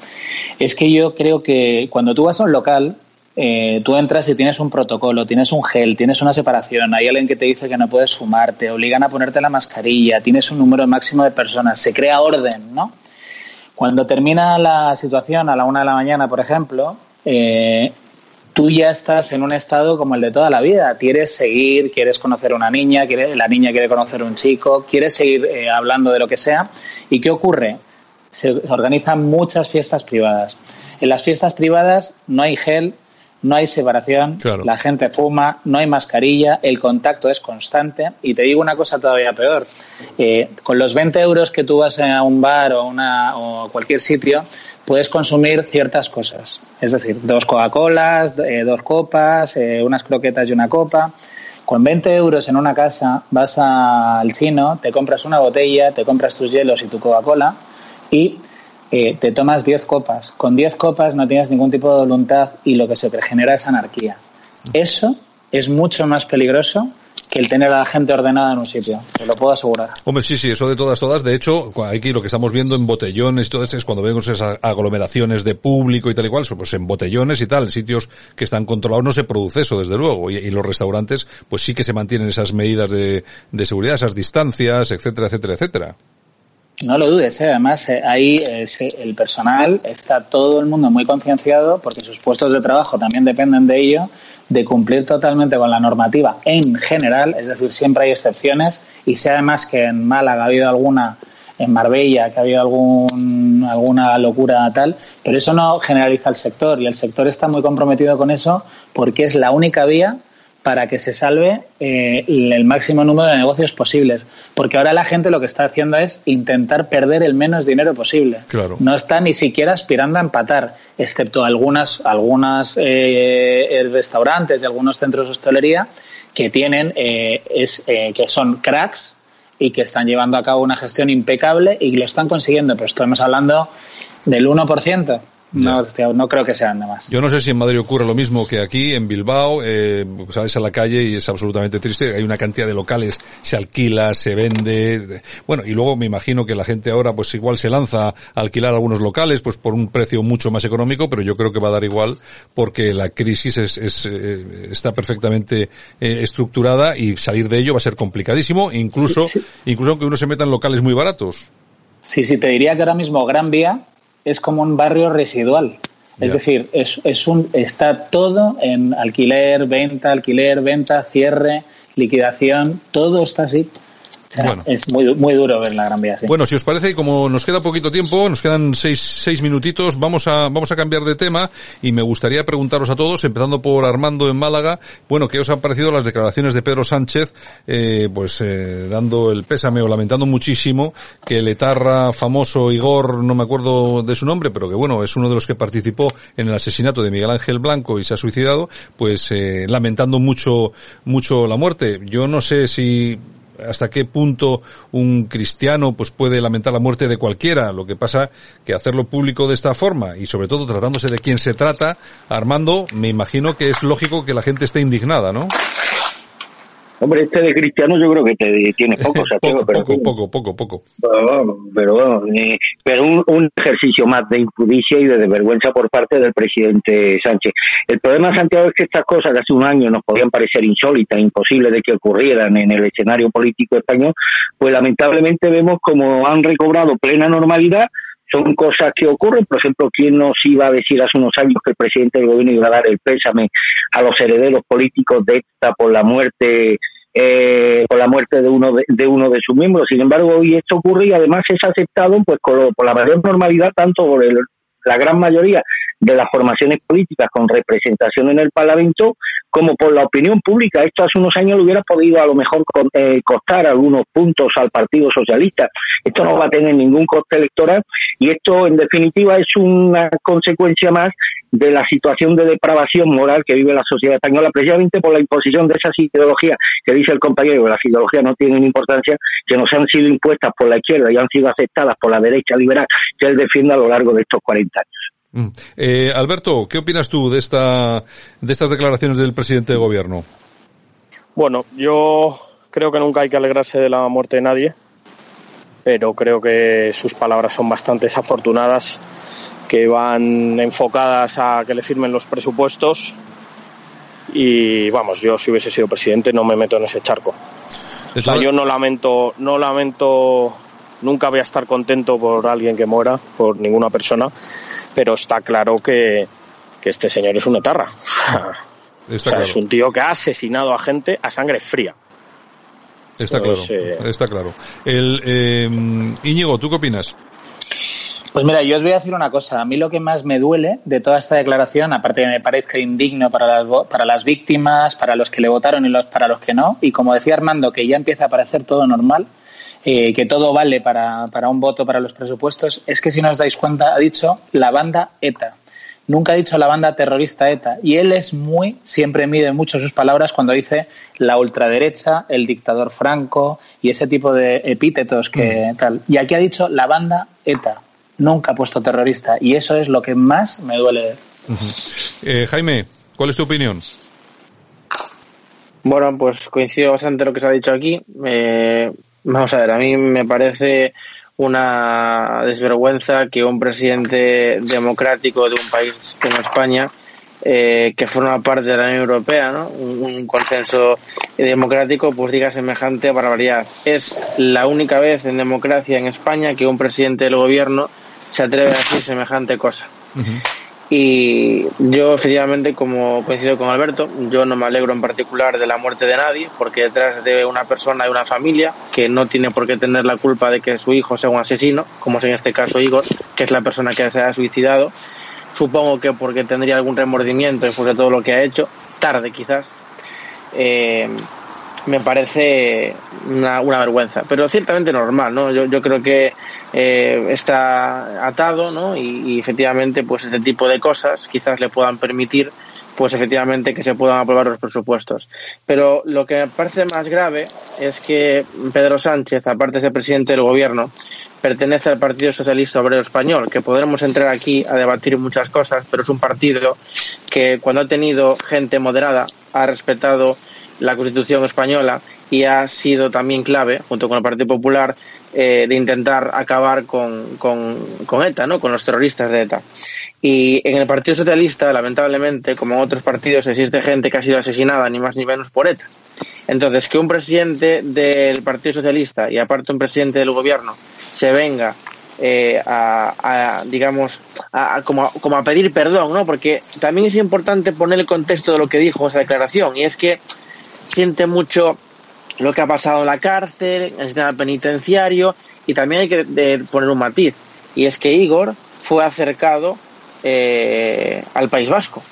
Es que yo creo que cuando tú vas a un local, eh, tú entras y tienes un protocolo, tienes un gel, tienes una separación, hay alguien que te dice que no puedes fumar, te obligan a ponerte la mascarilla, tienes un número máximo de personas, se crea orden, ¿no? Cuando termina la situación a la una de la mañana, por ejemplo, eh, tú ya estás en un estado como el de toda la vida. Quieres seguir, quieres conocer a una niña, quiere, la niña quiere conocer a un chico, quieres seguir eh, hablando de lo que sea. ¿Y qué ocurre? Se organizan muchas fiestas privadas. En las fiestas privadas no hay gel, no hay separación, Claro. la gente fuma, no hay mascarilla, el contacto es constante. Y te digo una cosa todavía peor. Eh, con los 20 euros que tú vas a un bar o, una, o cualquier sitio, puedes consumir ciertas cosas. Es decir, dos Coca-Colas, eh, dos copas, eh, unas croquetas y una copa. Con 20 euros en una casa vas al chino, te compras una botella, te compras tus hielos y tu Coca-Cola y eh, te tomas 10 copas. Con 10 copas no tienes ningún tipo de voluntad y lo que se genera es anarquía. Eso es mucho más peligroso que el tener a la gente ordenada en un sitio, te lo puedo asegurar. Hombre, sí, sí, eso de todas, todas. De hecho, aquí lo que estamos viendo en botellones y todo eso es cuando vemos esas aglomeraciones de público y tal y cual, pues en botellones y tal, en sitios que están controlados no se produce eso, desde luego. Y, y los restaurantes, pues sí que se mantienen esas medidas de, de seguridad, esas distancias, etcétera, etcétera, etcétera. No lo dudes, ¿eh? además eh, ahí eh, el personal está todo el mundo muy concienciado porque sus puestos de trabajo también dependen de ello, de cumplir totalmente con la normativa en general, es decir, siempre hay excepciones y sé además que en Málaga ha habido alguna, en Marbella, que ha habido algún, alguna locura tal, pero eso no generaliza el sector y el sector está muy comprometido con eso porque es la única vía para que se salve eh, el máximo número de negocios posibles. Porque ahora la gente lo que está haciendo es intentar perder el menos dinero posible. Claro. No está ni siquiera aspirando a empatar, excepto algunas, algunas eh, restaurantes y algunos centros de hostelería que tienen, eh, es, eh, que son cracks y que están llevando a cabo una gestión impecable y lo están consiguiendo. Pero estamos hablando del 1%. No, no creo que sean nada más. Yo no sé si en Madrid ocurre lo mismo que aquí, en Bilbao, eh, sales a la calle y es absolutamente triste. Hay una cantidad de locales, se alquila, se vende. Bueno, y luego me imagino que la gente ahora pues igual se lanza a alquilar algunos locales pues por un precio mucho más económico, pero yo creo que va a dar igual porque la crisis es, es eh, está perfectamente eh, estructurada y salir de ello va a ser complicadísimo, incluso, incluso aunque uno se meta en locales muy baratos. Sí, sí, te diría que ahora mismo Gran Vía es como un barrio residual. Es decir, es, es un, está todo en alquiler, venta, alquiler, venta, cierre, liquidación, todo está así. Es muy, muy duro ver la Gran Vía. Bueno, si os parece, como nos queda poquito tiempo, nos quedan seis, seis minutitos, vamos a, vamos a cambiar de tema y me gustaría preguntaros a todos, empezando por Armando en Málaga, bueno, ¿qué os han parecido las declaraciones de Pedro Sánchez, eh, pues eh, dando el pésame o lamentando muchísimo que el etarra famoso Igor, no me acuerdo de su nombre, pero que bueno, es uno de los que participó en el asesinato de Miguel Ángel Blanco y se ha suicidado, pues eh, lamentando mucho, mucho la muerte. Yo no sé si hasta qué punto un cristiano pues puede lamentar la muerte de cualquiera. Lo que pasa que hacerlo público de esta forma y sobre todo tratándose de quien se trata, Armando, me imagino que es lógico que la gente esté indignada, ¿no? Hombre, este de cristiano yo creo que te tiene poco, poco, pero, poco, poco, poco, Pero, bueno, pero un, ejercicio más de impudicia y de vergüenza por parte del presidente Sánchez. El problema, Santiago, es que estas cosas que hace un año nos podían parecer insólitas, imposibles de que ocurrieran en el escenario político español, pues lamentablemente vemos como han recobrado plena normalidad son cosas que ocurren. Por ejemplo, ¿quién nos iba a decir hace unos años que el presidente del gobierno iba a dar el pésame a los herederos políticos de esta por la muerte eh, por la muerte de uno de, uno de sus miembros. Sin embargo, hoy esto ocurre y además es aceptado pues por, la mayor normalidad tanto por la gran mayoría de las formaciones políticas con representación en el Parlamento como por la opinión pública. Esto hace unos años le hubiera podido a lo mejor eh, costar algunos puntos al Partido Socialista. Esto no va a tener ningún coste electoral y esto en definitiva es una consecuencia más de la situación de depravación moral que vive la sociedad española, precisamente por la imposición de esas ideologías que dice el compañero, las ideologías no tienen importancia, que nos han sido impuestas por la izquierda y han sido aceptadas por la derecha liberal que él defiende a lo largo de estos 40 años. Mm. Eh, Alberto, ¿qué opinas tú de esta de estas declaraciones del presidente de gobierno? Bueno, yo creo que nunca hay que alegrarse de la muerte de nadie, pero creo que sus palabras son bastante desafortunadas, que van enfocadas a que le firmen los presupuestos y vamos, yo si hubiese sido presidente no me meto en ese charco. O sea, yo no lamento, no lamento, nunca voy a estar contento por alguien que muera, por ninguna persona, pero está claro que, este señor es una tarra. Es un tío que ha asesinado a gente a sangre fría. Está pues, claro, eh, está claro. El, eh, Íñigo, ¿tú qué opinas? Pues mira, yo os voy a decir una cosa. A mí lo que más me duele de toda esta declaración, aparte de que me parezca indigno para las, para las víctimas, para los que le votaron y los, para los que no, y como decía Armando, que ya empieza a parecer todo normal, eh, que todo vale para, para un voto para los presupuestos, es que si no os dais cuenta, ha dicho la banda ETA. Nunca ha dicho la banda terrorista ETA. Y él es muy, siempre mide mucho sus palabras cuando dice la ultraderecha, el dictador Franco y ese tipo de epítetos que mm. tal. Y aquí ha dicho la banda ETA. Nunca ha puesto terrorista. Y eso es lo que más me duele. eh, Jaime, ¿cuál es tu opinión? Bueno, pues coincido bastante lo que se ha dicho aquí. Eh, Vamos a ver, a mí me parece una desvergüenza que un presidente democrático de un país como España, eh, que forma parte de la Unión Europea, ¿no? un, consenso democrático, pues diga semejante barbaridad. Es la única vez en democracia en España que un presidente del gobierno se atreve a decir semejante cosa. Y yo, efectivamente, como coincido con Alberto, yo no me alegro en particular de la muerte de nadie, porque detrás de una persona hay una familia que no tiene por qué tener la culpa de que su hijo sea un asesino, como es en este caso Igor, que es la persona que se ha suicidado. Supongo que porque tendría algún remordimiento después de todo lo que ha hecho, tarde quizás. Eh, me parece una, una, vergüenza, pero ciertamente normal, ¿no? Yo, yo creo que eh, está atado, ¿no? Y, efectivamente, pues este tipo de cosas quizás le puedan permitir pues efectivamente que se puedan aprobar los presupuestos. Pero lo que me parece más grave es que Pedro Sánchez, aparte de ser presidente del gobierno, pertenece al Partido Socialista Obrero Español, que podremos entrar aquí a debatir muchas cosas, pero es un partido que cuando ha tenido gente moderada ha respetado la Constitución española y ha sido también clave, junto con el Partido Popular, eh, de intentar acabar con, con, con ETA, ¿no? con los terroristas de ETA. Y en el Partido Socialista, lamentablemente, como en otros partidos, existe gente que ha sido asesinada ni más ni menos por ETA. Entonces, que un presidente del Partido Socialista y aparte un presidente del gobierno se venga eh, a, a, digamos, a, como, como a pedir perdón, ¿no? Porque también es importante poner el contexto de lo que dijo esa declaración y es que siente mucho lo que ha pasado en la cárcel, en el sistema penitenciario y también hay que de, poner un matiz y es que Igor fue acercado eh, al País Vasco.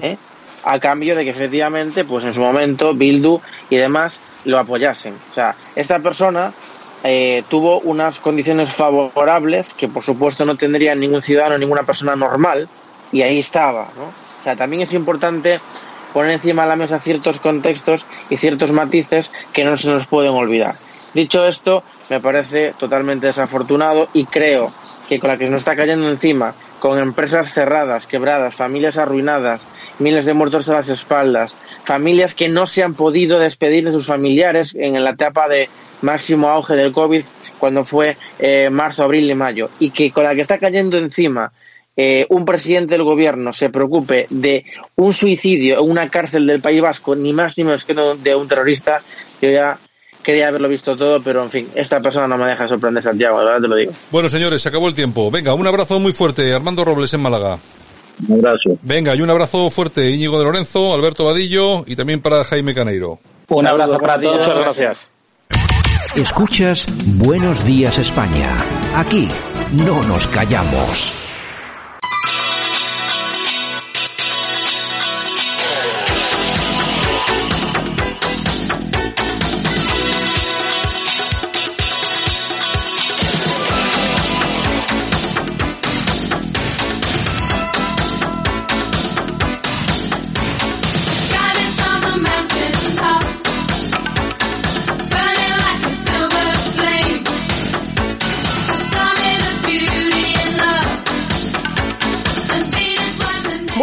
¿eh? a cambio de que efectivamente, pues en su momento, Bildu y demás lo apoyasen. O sea, esta persona eh, tuvo unas condiciones favorables que, por supuesto, no tendría ningún ciudadano, ninguna persona normal, y ahí estaba, ¿no? O sea, también es importante poner encima de la mesa ciertos contextos y ciertos matices que no se nos pueden olvidar. Dicho esto, me parece totalmente desafortunado y creo que con la que nos está cayendo encima con empresas cerradas, quebradas, familias arruinadas, miles de muertos a las espaldas, familias que no se han podido despedir de sus familiares en la etapa de máximo auge del COVID cuando fue eh, marzo, abril y mayo, y que con la que está cayendo encima eh, un presidente del gobierno se preocupe de un suicidio en una cárcel del País Vasco, ni más ni menos que de un terrorista, yo ya quería haberlo visto todo, pero en fin, esta persona no me deja sorprender, Santiago, de verdad te lo digo. Bueno, señores, se acabó el tiempo. Venga, un abrazo muy fuerte, Armando Robles en Málaga. Un abrazo. Venga, y un abrazo fuerte, Íñigo de Lorenzo, Alberto Vadillo y también para Jaime Caneiro. Un abrazo para todos. Muchas gracias. Escuchas Buenos Días España. Aquí no nos callamos.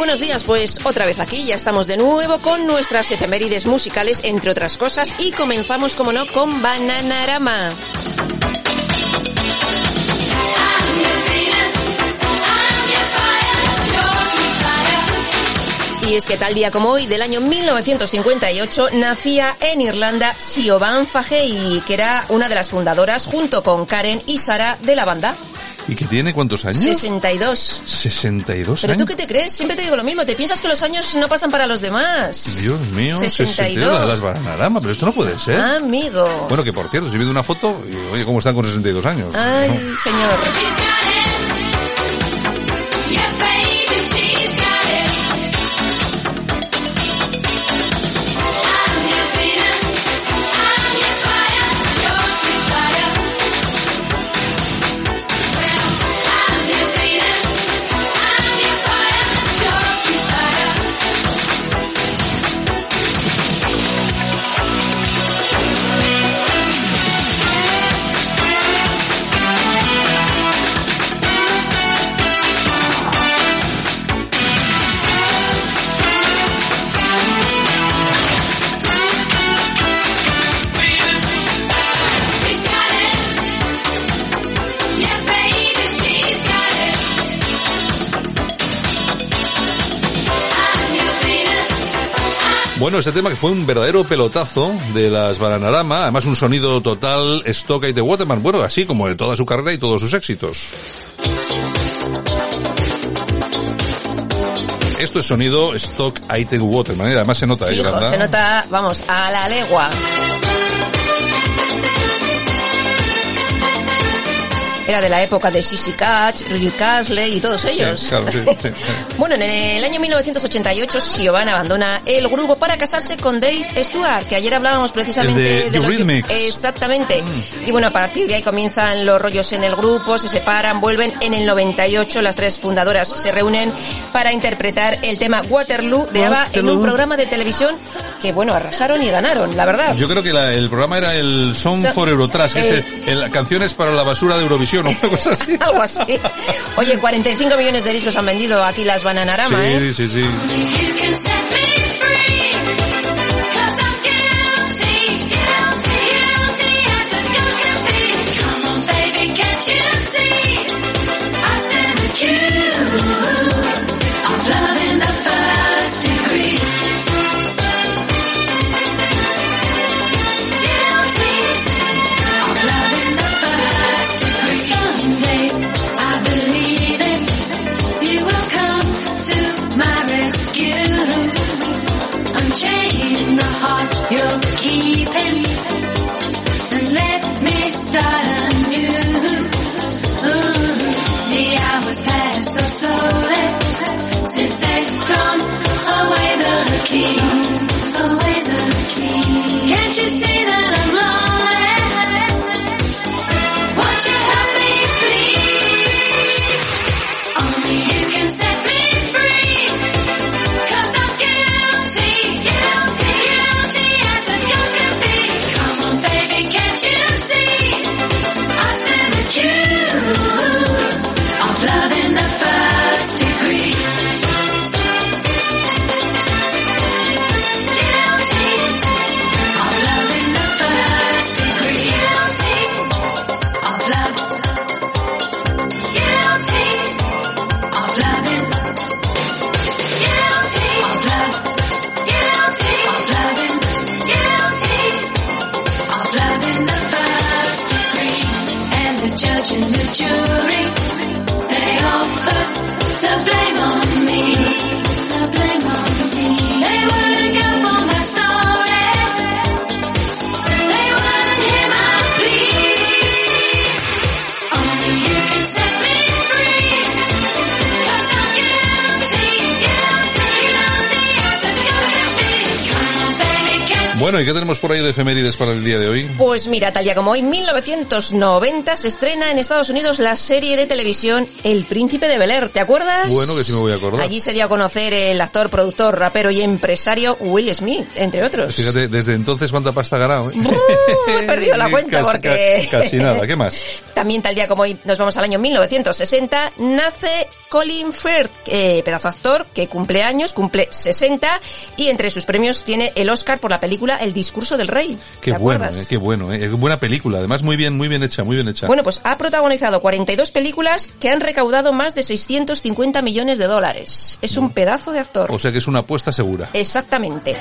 Buenos días, pues otra vez aquí, ya estamos de nuevo con nuestras efemérides musicales, entre otras cosas, y comenzamos, como no, con Bananarama. Y es que tal día como hoy, del año 1958, nacía en Irlanda Siobhan Fahey, que era una de las fundadoras, junto con Karen y Sara, de la banda. ¿Y que tiene cuántos años? 62. 62 ¿Pero años. tú qué te crees? Siempre te digo lo mismo. ¿Te piensas que los años no pasan para los demás? Dios mío, 62. 62. Las Bananarama, pero esto no puede ser. Amigo. Bueno, que por cierto, si he visto una foto y oye, ¿cómo están con 62 años? Ay, señor. Bueno, este tema que fue un verdadero pelotazo de las Bananarama, además un sonido total stock de Waterman, bueno, así como de toda su carrera y todos sus éxitos. Esto es sonido stock Item Waterman, ¿eh? además se nota, ¿eh, Fijo, se nota, vamos, a la legua. Era de la época de Sissy Catch, Rick Castley y todos ellos. Sí, claro, sí, sí. Bueno, en el año 1988 Siobhan abandona el grupo para casarse con Dave Stewart, que ayer hablábamos precisamente El de los- Eurythmics. Exactamente. Mm. Y bueno, a partir de ahí comienzan los rollos en el grupo, se separan, vuelven. En el 98 las tres fundadoras se reúnen para interpretar el tema Waterloo de ABBA en un programa de televisión que bueno, arrasaron y ganaron, la verdad. Yo creo que la- el programa era el Song So- for Eurotrash, que eh, es el- el- canciones para la basura de Eurovisión o cosa así. Algo así. Oye, 45 millones de discos han vendido aquí las Bananarama, ¿eh? Sí, sí, sí. Tenemos por ahí de efemérides para el día de hoy? Pues mira, tal día como hoy, 1990 se estrena en Estados Unidos la serie de televisión El Príncipe de Bel Air, ¿te acuerdas? Bueno, que sí me voy a acordar. Allí se dio a conocer el actor, productor, rapero y empresario Will Smith, entre otros. Fíjate, desde entonces cuánta pasta ha ganado, ¿eh? he perdido la cuenta Casi- porque... ca- Casi nada, ¿qué más? También tal día como hoy nos vamos al año 1960, nace Colin Firth, eh, pedazo actor que cumple años, cumple 60 y entre sus premios tiene el Oscar por la película El discurso del rey. Qué ¿Te bueno, eh, qué bueno, eh. Buena película, además muy bien, muy bien hecha, muy bien hecha. Bueno, pues ha protagonizado 42 películas que han recaudado más de 650 millones de dólares. Es un pedazo de actor. O sea que es una apuesta segura. Exactamente.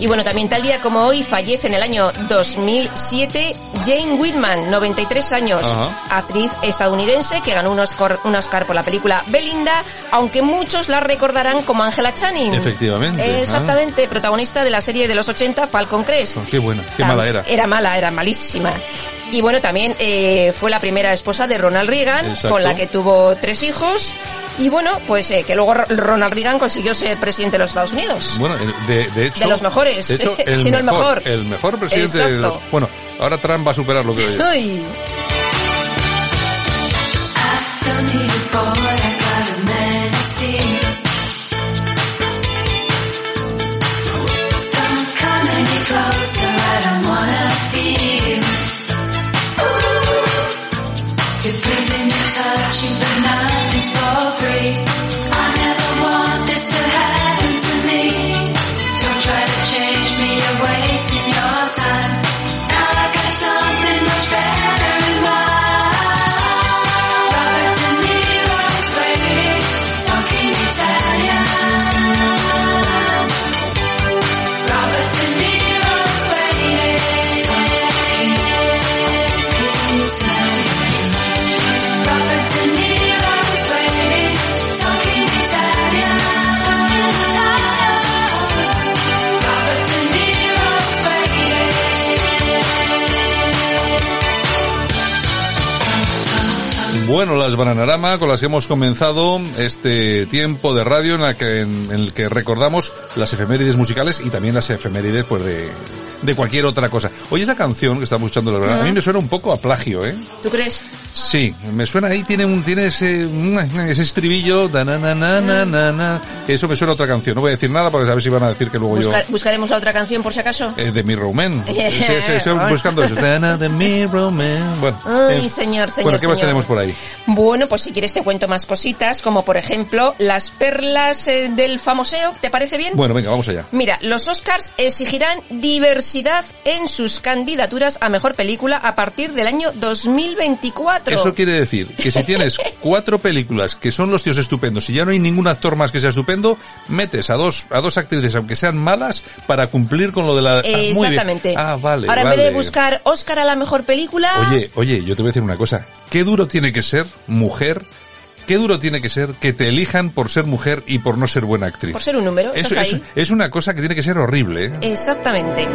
Y bueno, también tal día como hoy fallece en el año 2007 Jane Whitman, 93 años, Ajá. actriz estadounidense que ganó un Oscar, un Oscar por la película Belinda, aunque muchos la recordarán como Angela Channing. Efectivamente, ah. Exactamente, protagonista de la serie de los 80 Falcon Crest. Qué buena, qué mala era. Era mala, era malísima. Y bueno, también eh, fue la primera esposa de Ronald Reagan, Exacto. con la que tuvo tres hijos. Y bueno, pues eh, que luego Ro- Ronald Reagan consiguió ser presidente de los Estados Unidos. Bueno, eh, de, de hecho... De los mejores, de hecho, el si no el mejor. El mejor presidente de los... Bueno, ahora Trump va a superarlo, creo yo. Uy. Bananarama con las que hemos comenzado este tiempo de radio en, la que, en, el que recordamos las efemérides musicales y también las efemérides pues de, de cualquier otra cosa. Oye, esa canción que estamos escuchando, la verdad, a mí me suena un poco a plagio, ¿eh? ¿Tú crees? Sí, me suena ahí, tiene un, tiene ese, ese estribillo, da na na na na na na, que eso me suena a otra canción. No voy a decir nada porque a ver si van a decir que luego Buscar- yo, buscaremos la otra canción por si acaso. eh, de Mirror Man. Sí, sí, sí, estoy buscando eso. Da, na, de Mirror Man. Bueno, Ay, eh, señor, señor, bueno, ¿qué más señor. tenemos por ahí? Bueno, pues si quieres te cuento más cositas, como por ejemplo las perlas eh, del famoseo. ¿Te parece bien? Bueno, venga, vamos allá. Mira, los Oscars exigirán diversidad en sus candidaturas a mejor película a partir del año 2024. Eso quiere decir que si tienes cuatro películas que son los tíos estupendos y ya no hay ningún actor más que sea estupendo, metes a dos, a dos actrices, aunque sean malas, para cumplir con lo de la... Ah. Exactamente. Ah, vale, Ahora en vez de vale. buscar Oscar a la mejor película, Oye, oye, yo te voy a decir una cosa. Qué duro tiene que ser, mujer, qué duro tiene que ser que te elijan por ser mujer y por no ser buena actriz. por ser un número, Es, estás es- es una cosa que tiene que ser horrible. ¿eh? Exactamente.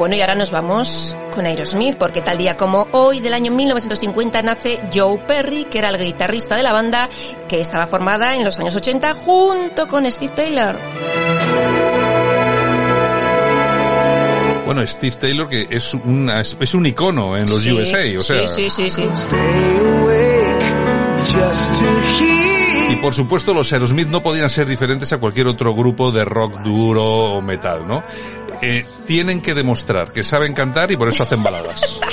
Bueno, y ahora nos vamos con Aerosmith, porque tal día como hoy, del año 1950, nace Joe Perry, que era el guitarrista de la banda, que estaba formada en los años 80 junto con Steve Taylor. Bueno, Steve Taylor, que es, una, es un icono en los Sí, USA, o sea... Sí, sí, sí, sí. Y por supuesto los Aerosmith no podían ser diferentes a cualquier otro grupo de rock duro o metal, ¿no? Eh, tienen que demostrar que saben cantar y por eso hacen baladas.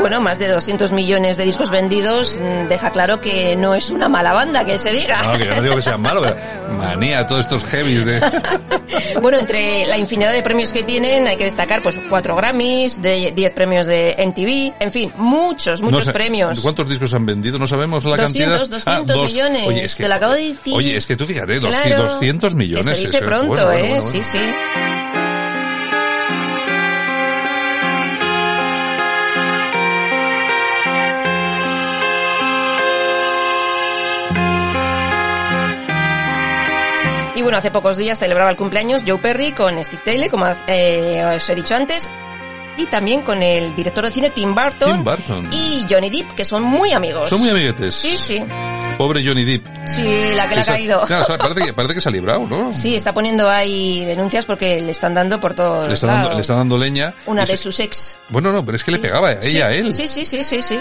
Bueno, más de 200 millones de discos vendidos mm, deja claro que no es una mala banda, que se diga. No, que yo no digo que sean malos, manía, todos estos heavies de... Bueno, entre la infinidad de premios que tienen hay que destacar pues cuatro Grammys, de 10 premios de MTV, en fin, muchos, muchos No sé, premios. ¿Cuántos discos han vendido? No sabemos la 200, cantidad. 200 dos. millones. Oye, es que, Te lo acabo de decir. Oye, es que tú fíjate, 200, Claro. 200 millones. Que se dice es- pronto, bueno, bueno, ¿eh? bueno. Sí, sí. Bueno, hace pocos días celebraba el cumpleaños Joe Perry con Steve Taylor, como eh, os he dicho antes, y también con el director de cine Tim Burton, Tim Burton. y Johnny Depp, que son muy amigos. Son muy amiguetes. Sí, sí. Pobre Johnny Depp. Sí, la que le ha caído. Claro, o sea, parece, que, parece que se ha librado, ¿no? Sí, está poniendo ahí denuncias porque le están dando por todos Le está, dando, le está dando leña. Una de se- sus ex. Bueno, no, pero es que le pegaba a ella, a él. Sí, sí, sí, sí, sí.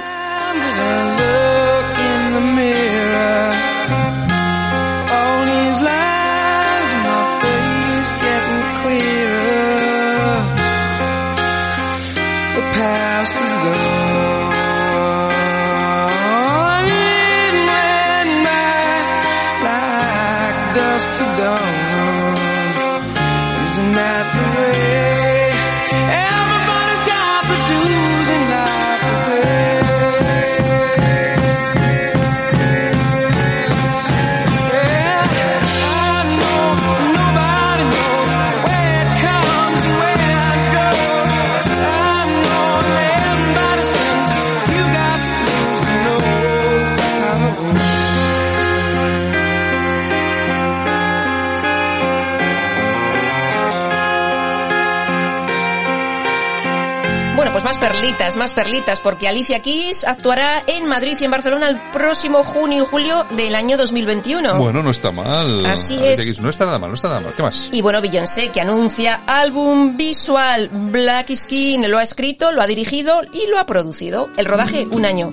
Perlitas, más perlitas, porque Alicia Keys actuará en Madrid y en Barcelona el próximo junio y julio del año 2021. Bueno, no está mal. Así Alicia es. Keys, No está nada mal, no está nada mal. ¿Qué más? Y bueno, Beyoncé, que anuncia álbum visual. Black Skin lo ha escrito, lo ha dirigido y lo ha producido. El rodaje, un año.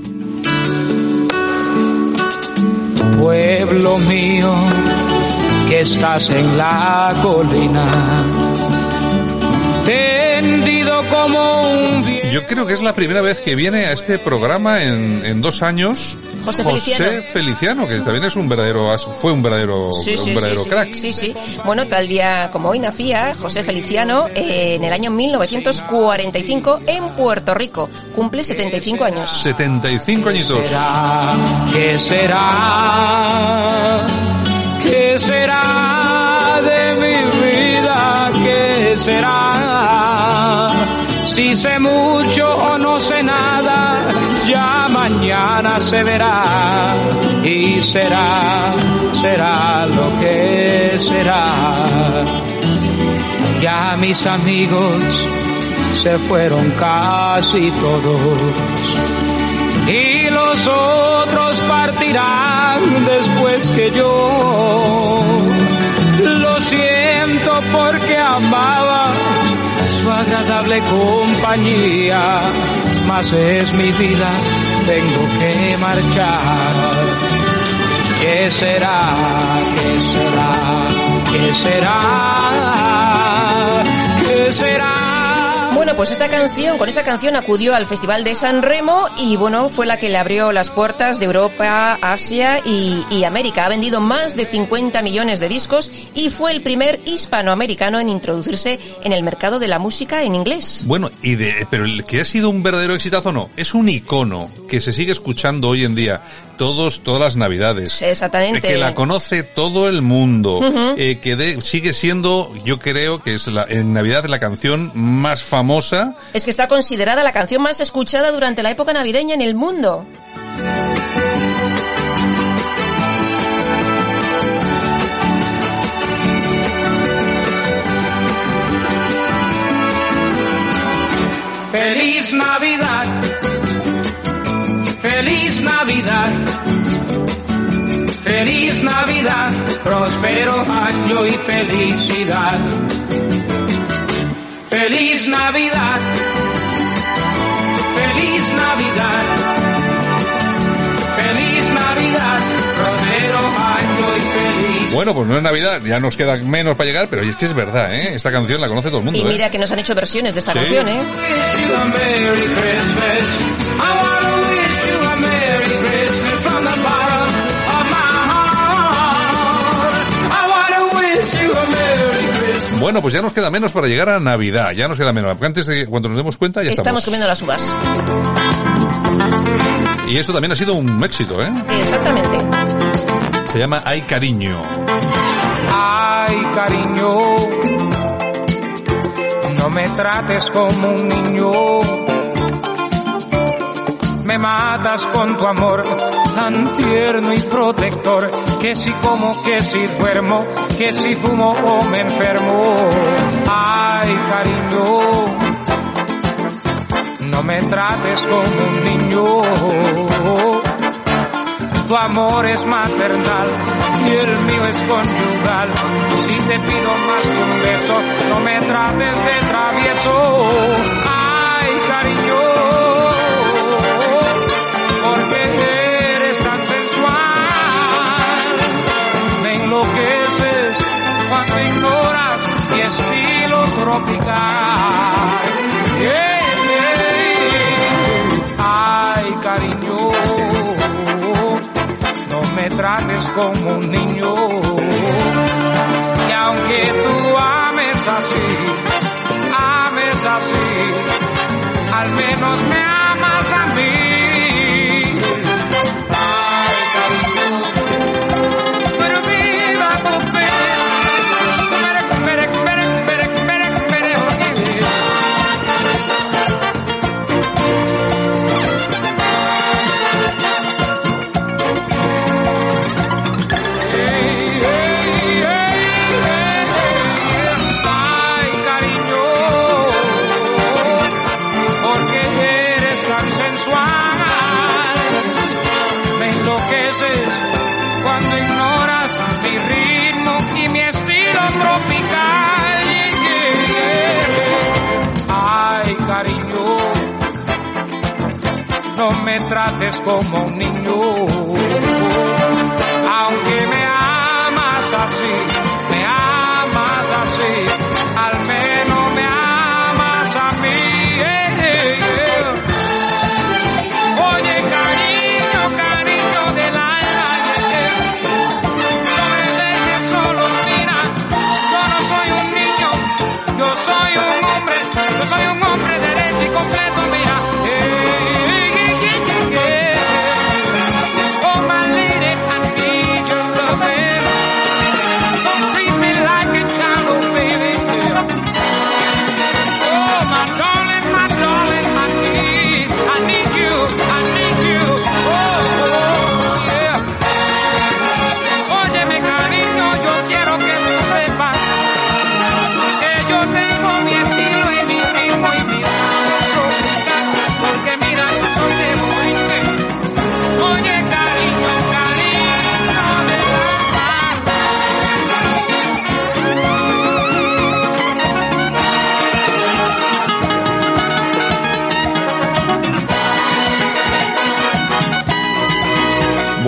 Pueblo mío, que estás en la colina, como un bien. Yo creo que es la primera vez que viene a este programa en, en dos años. José Feliciano. Feliciano, que también es un verdadero, fue un verdadero, Sí, sí, un verdadero sí, crack. Sí, sí. Bueno, tal día como hoy nacía José Feliciano eh, en el año 1945 en Puerto Rico. Cumple 75 años. 75 añitos. ¿Qué será? ¿Qué será de mi vida? ¿Qué será? Si sé mucho o no sé nada, ya se verá y será, será lo que será. Ya mis amigos se fueron casi todos y los otros partirán después que yo. Lo siento porque amaba su agradable compañía, mas es mi vida, tengo que marchar. ¿Qué será? ¿Qué será? ¿Qué será? ¿Qué será? Bueno, pues esta canción, con esta canción acudió al Festival de San Remo y bueno, fue la que le abrió las puertas de Europa, Asia y, América. Ha vendido más de 50 millones de discos y fue el primer hispanoamericano en introducirse en el mercado de la música en inglés. Bueno, y de, pero el que ha sido un verdadero exitazo no, es un icono que se sigue escuchando hoy en día todos, todas las navidades. Exactamente. Que la conoce todo el mundo, eh, que de- sigue siendo, yo creo que es la, en Navidad la canción más famosa. Es que está considerada la canción más escuchada durante la época navideña en el mundo. Feliz Navidad, feliz Navidad, próspero año y felicidad. Feliz Navidad, feliz Navidad, feliz Navidad, próspero año y feliz. Bueno, pues no es Navidad, ya nos queda menos para llegar, pero es que es verdad, ¿eh? Esta canción la conoce todo el mundo, Y mira ¿eh? que nos han hecho versiones de esta Sí. canción, ¿eh? Bueno, pues ya nos queda menos para llegar a Navidad, ya nos queda menos. Porque Antes de que cuando nos demos cuenta ya Estamos estamos. comiendo las uvas. Y esto también ha sido un éxito, ¿eh? Exactamente. Se llama Ay Cariño. Ay, cariño, no me trates como un niño. Me matas con tu amor tan tierno y protector, que si como, que si duermo, que si fumo o me enfermo. Ay, cariño, no me trates como un niño. Tu amor es maternal y el mío es conyugal. Si te pido más que un beso, no me trates de travieso. Ay, cariño no me trates como un niño. Y aunque tú ames así, ames así, al menos me amas me trates como un niño. Aunque me amas así,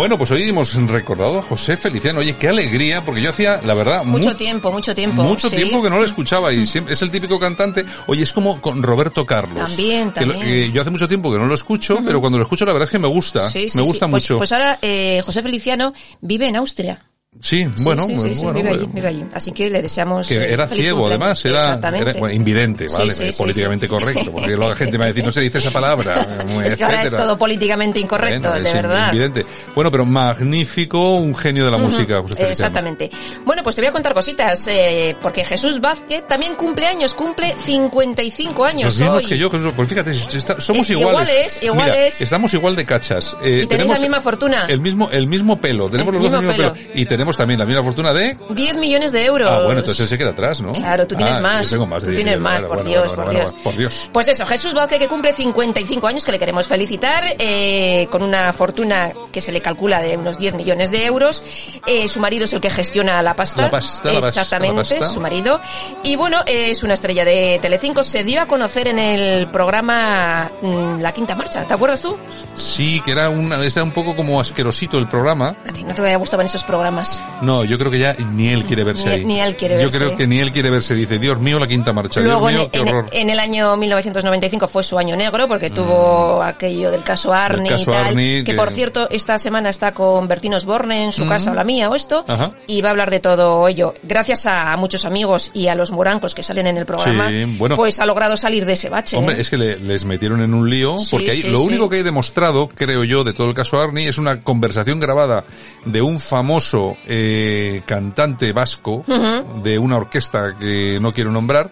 Bueno, pues hoy hemos recordado a José Feliciano. Oye, qué alegría, porque yo hacía, la verdad, Mucho mu- tiempo, mucho tiempo. mucho sí. tiempo que no lo escuchaba y siempre, es el típico cantante. Oye, es como con Roberto Carlos. También, Que también. eh, yo hace mucho tiempo que no lo escucho, pero cuando lo escucho la verdad es que me gusta. Sí, sí, me sí. gusta Pues- mucho. Pues, ahora eh, José Feliciano vive en Austria. Sí, bueno, sí, sí, sí, bueno, vive allí, vive allí. Así que le deseamos. Que era ciego, además, era, Exactamente. era, bueno, invidente, ¿vale? políticamente correcto, porque luego la gente me va a decir, no se dice esa palabra, Es que ahora es todo políticamente incorrecto, Bueno, de verdad. invidente. Bueno, pero magnífico, un genio de la música, José. Exactamente. Bueno, pues te voy a contar cositas, eh, porque Jesús Vázquez también cumple años, cumple 55 años Los mismos hoy. que yo, Jesús. Pues fíjate, está- somos iguales. iguales, iguales. Mira, estamos igual de cachas. Eh, Y tenéis la misma fortuna. El mismo, el mismo pelo. Tenemos El los dos el mismo mismo pelo. Y tenemos también la misma fortuna de... 10 millones de euros. Ah, bueno, entonces él se queda atrás, ¿no? Claro, tú tienes Ah, más. Yo tengo más de Tú 10 tienes más, por bueno, Dios, bueno, por Dios. Por Dios. Pues eso, Jesús Vázquez que cumple 55 años, que le queremos felicitar, eh, con una fortuna que se le calcula de unos 10 millones de euros. Eh, su marido es el que gestiona la pasta. La pasta, Exactamente, la pasta. su marido. Y bueno, eh, es una estrella de Telecinco. Se dio a conocer en el programa mm, La Quinta Marcha. ¿Te acuerdas tú? Sí, que era, una, era un poco como asquerosito el programa. A ti no te gustaban esos programas. No, yo creo que ya ni él quiere verse Ni- ahí. ni él quiere Yo verse. creo que ni él quiere verse. Dice, Dios mío, la quinta marcha. Luego Dios en, mío, qué en- horror. en el año 1995 fue su año negro porque tuvo aquello del caso Arni caso y tal. Arni, que, que- por cierto, esta semana está con Bertino Osborne en su Ujú. casa o la mía o esto. Ajá. Y va a hablar de todo ello. Gracias a muchos amigos y a los morancos que salen en el programa, Sí, bueno. pues ha logrado salir de ese bache. Hombre, ¿eh? es que le- les metieron en un lío, Sí, porque ahí, sí, lo único que hay demostrado, creo yo, de todo el caso Arni, es una conversación grabada de un famoso eh, cantante vasco, Ujú. de una orquesta que no quiero nombrar,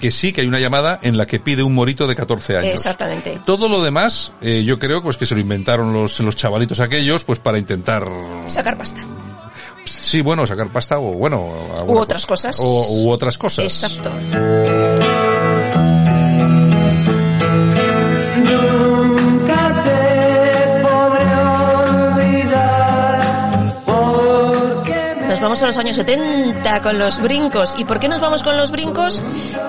que sí que hay una llamada en la que pide un morito de 14 años. Exactamente. Todo lo demás, eh, yo creo pues que se lo inventaron los, los chavalitos aquellos, pues para intentar, Sacar pasta. sí, bueno, sacar pasta o bueno, U otras cosa. cosas. O, u otras cosas. Exacto. Vamos a los años 70 con los brincos. ¿Y por qué nos vamos con los brincos?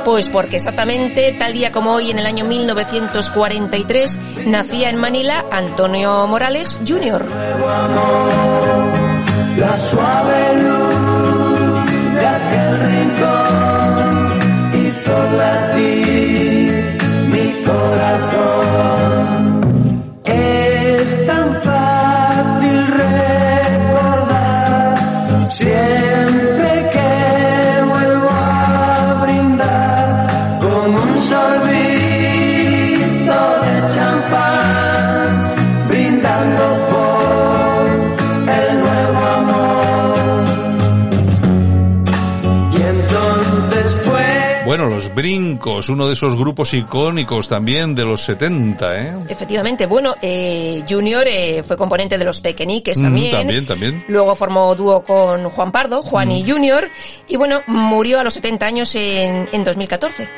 Pues porque exactamente tal día como hoy, en el año 1943, nacía en Manila Antonio Morales Jr. brincos, uno de esos grupos icónicos también de los 70, ¿eh? Efectivamente, bueno, eh, Junior eh, fue componente de los Pequeñiques Mm, también. también, también. Luego formó dúo con Juan Pardo, Juan y Junior. Y bueno, murió a los 70 años en, en 2014.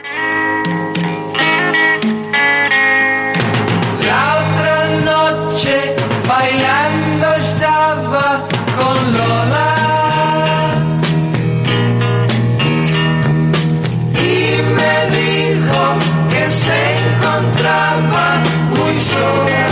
La otra noche bailando estaba encontraba muy sola.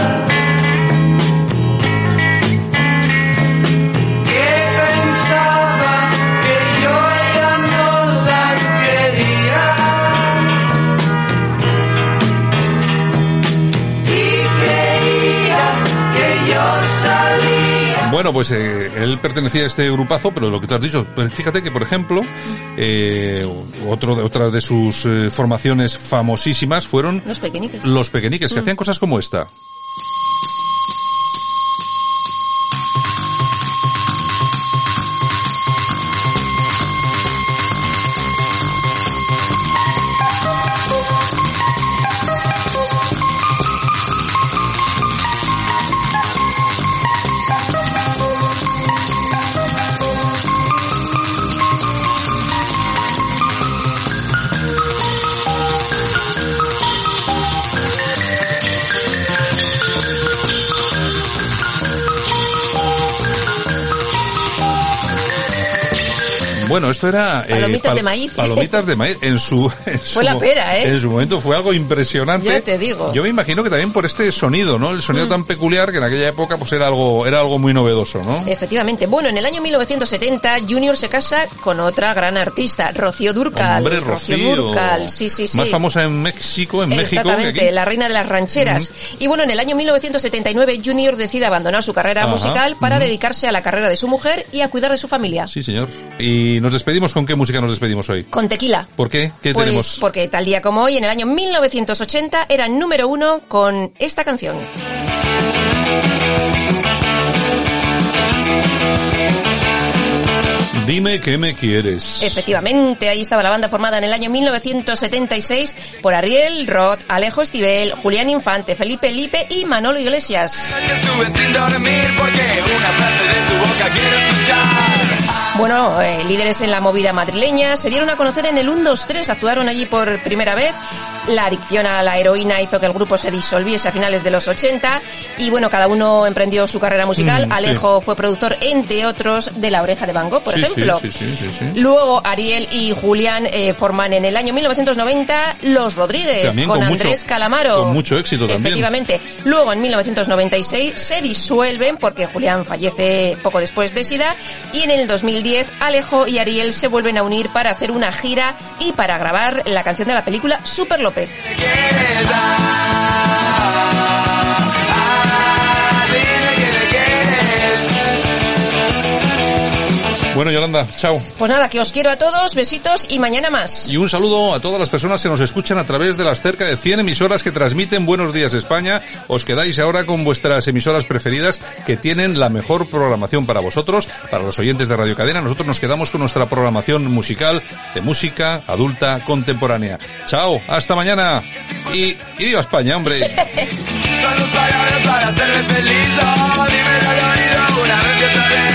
Bueno, pues eh, él pertenecía a este grupazo, pero lo que tú has dicho, pues fíjate que, por ejemplo, eh, otro de, otra de sus eh, formaciones famosísimas fueron Los Pequeñiques. los pequeñiques, que Mm. hacían cosas como esta. Esto era... eh, Palomitas pal- de maíz. Palomitas de maíz. En su, en Fue la pera, ¿eh? En su momento fue algo impresionante. Ya te digo. Yo me imagino que también por este sonido, ¿no? El sonido Mm. tan peculiar que en aquella época pues era algo, era algo muy novedoso, ¿no? Efectivamente. Bueno, en el año 1970 Junior se casa con otra gran artista, Rocío Durcal. Hombre, Rocío. Durcal, sí, sí, sí. Más famosa en México, en México que Exactamente, aquí. la reina de las rancheras. Y bueno, en el año 1979 Junior decide abandonar su carrera Ajá, musical para dedicarse a la carrera de su mujer y a cuidar de su familia. Sí, señor. Y nos despedimos con qué música nos despedimos hoy. Con tequila. ¿Por qué? ¿Qué Pues tenemos? porque tal día como hoy, en el año 1980, era número uno con esta canción. Dime qué me quieres. Efectivamente, ahí estaba la banda formada en el año 1976 por Ariel Roth, Alejo Estivell, Julián Infante, Felipe Lipe y Manolo Iglesias. Estuve sin dormir porque una frase de tu boca quiero escuchar. Bueno, eh, líderes en la movida madrileña se dieron a conocer en el 1, 2, 3, actuaron allí por primera vez. La adicción a la heroína hizo que el grupo se disolviese a finales de los 80 y bueno, cada uno emprendió su carrera musical. Mm, sí. Alejo fue productor, entre otros, de La Oreja de Van Gogh, por Sí, ejemplo. Sí, sí, sí, sí. Luego Ariel y Julián eh, forman en el año 1990 Los Rodríguez También con, con mucho- Andrés Calamaro. con mucho éxito también. Efectivamente. Luego en 1996 se disuelven porque Julián fallece poco después de SIDA y en el 2010 Alejo y Ariel se vuelven a unir para hacer una gira y para grabar la canción de la película Super López. López. Bueno, Yolanda, chao. Pues nada, que os quiero a todos, besitos y mañana más. Y un saludo a todas las personas que nos escuchan a través de las cerca de 100 emisoras que transmiten Buenos Días España. Os quedáis ahora con vuestras emisoras preferidas que tienen la mejor programación para vosotros, para los oyentes de Radio Cadena. Nosotros nos quedamos con nuestra programación musical de música adulta contemporánea. Chao, hasta mañana. Y, y viva España, hombre. Son los palabras para hacerme feliz. Oh, dímelo al oído una vez y otra vez.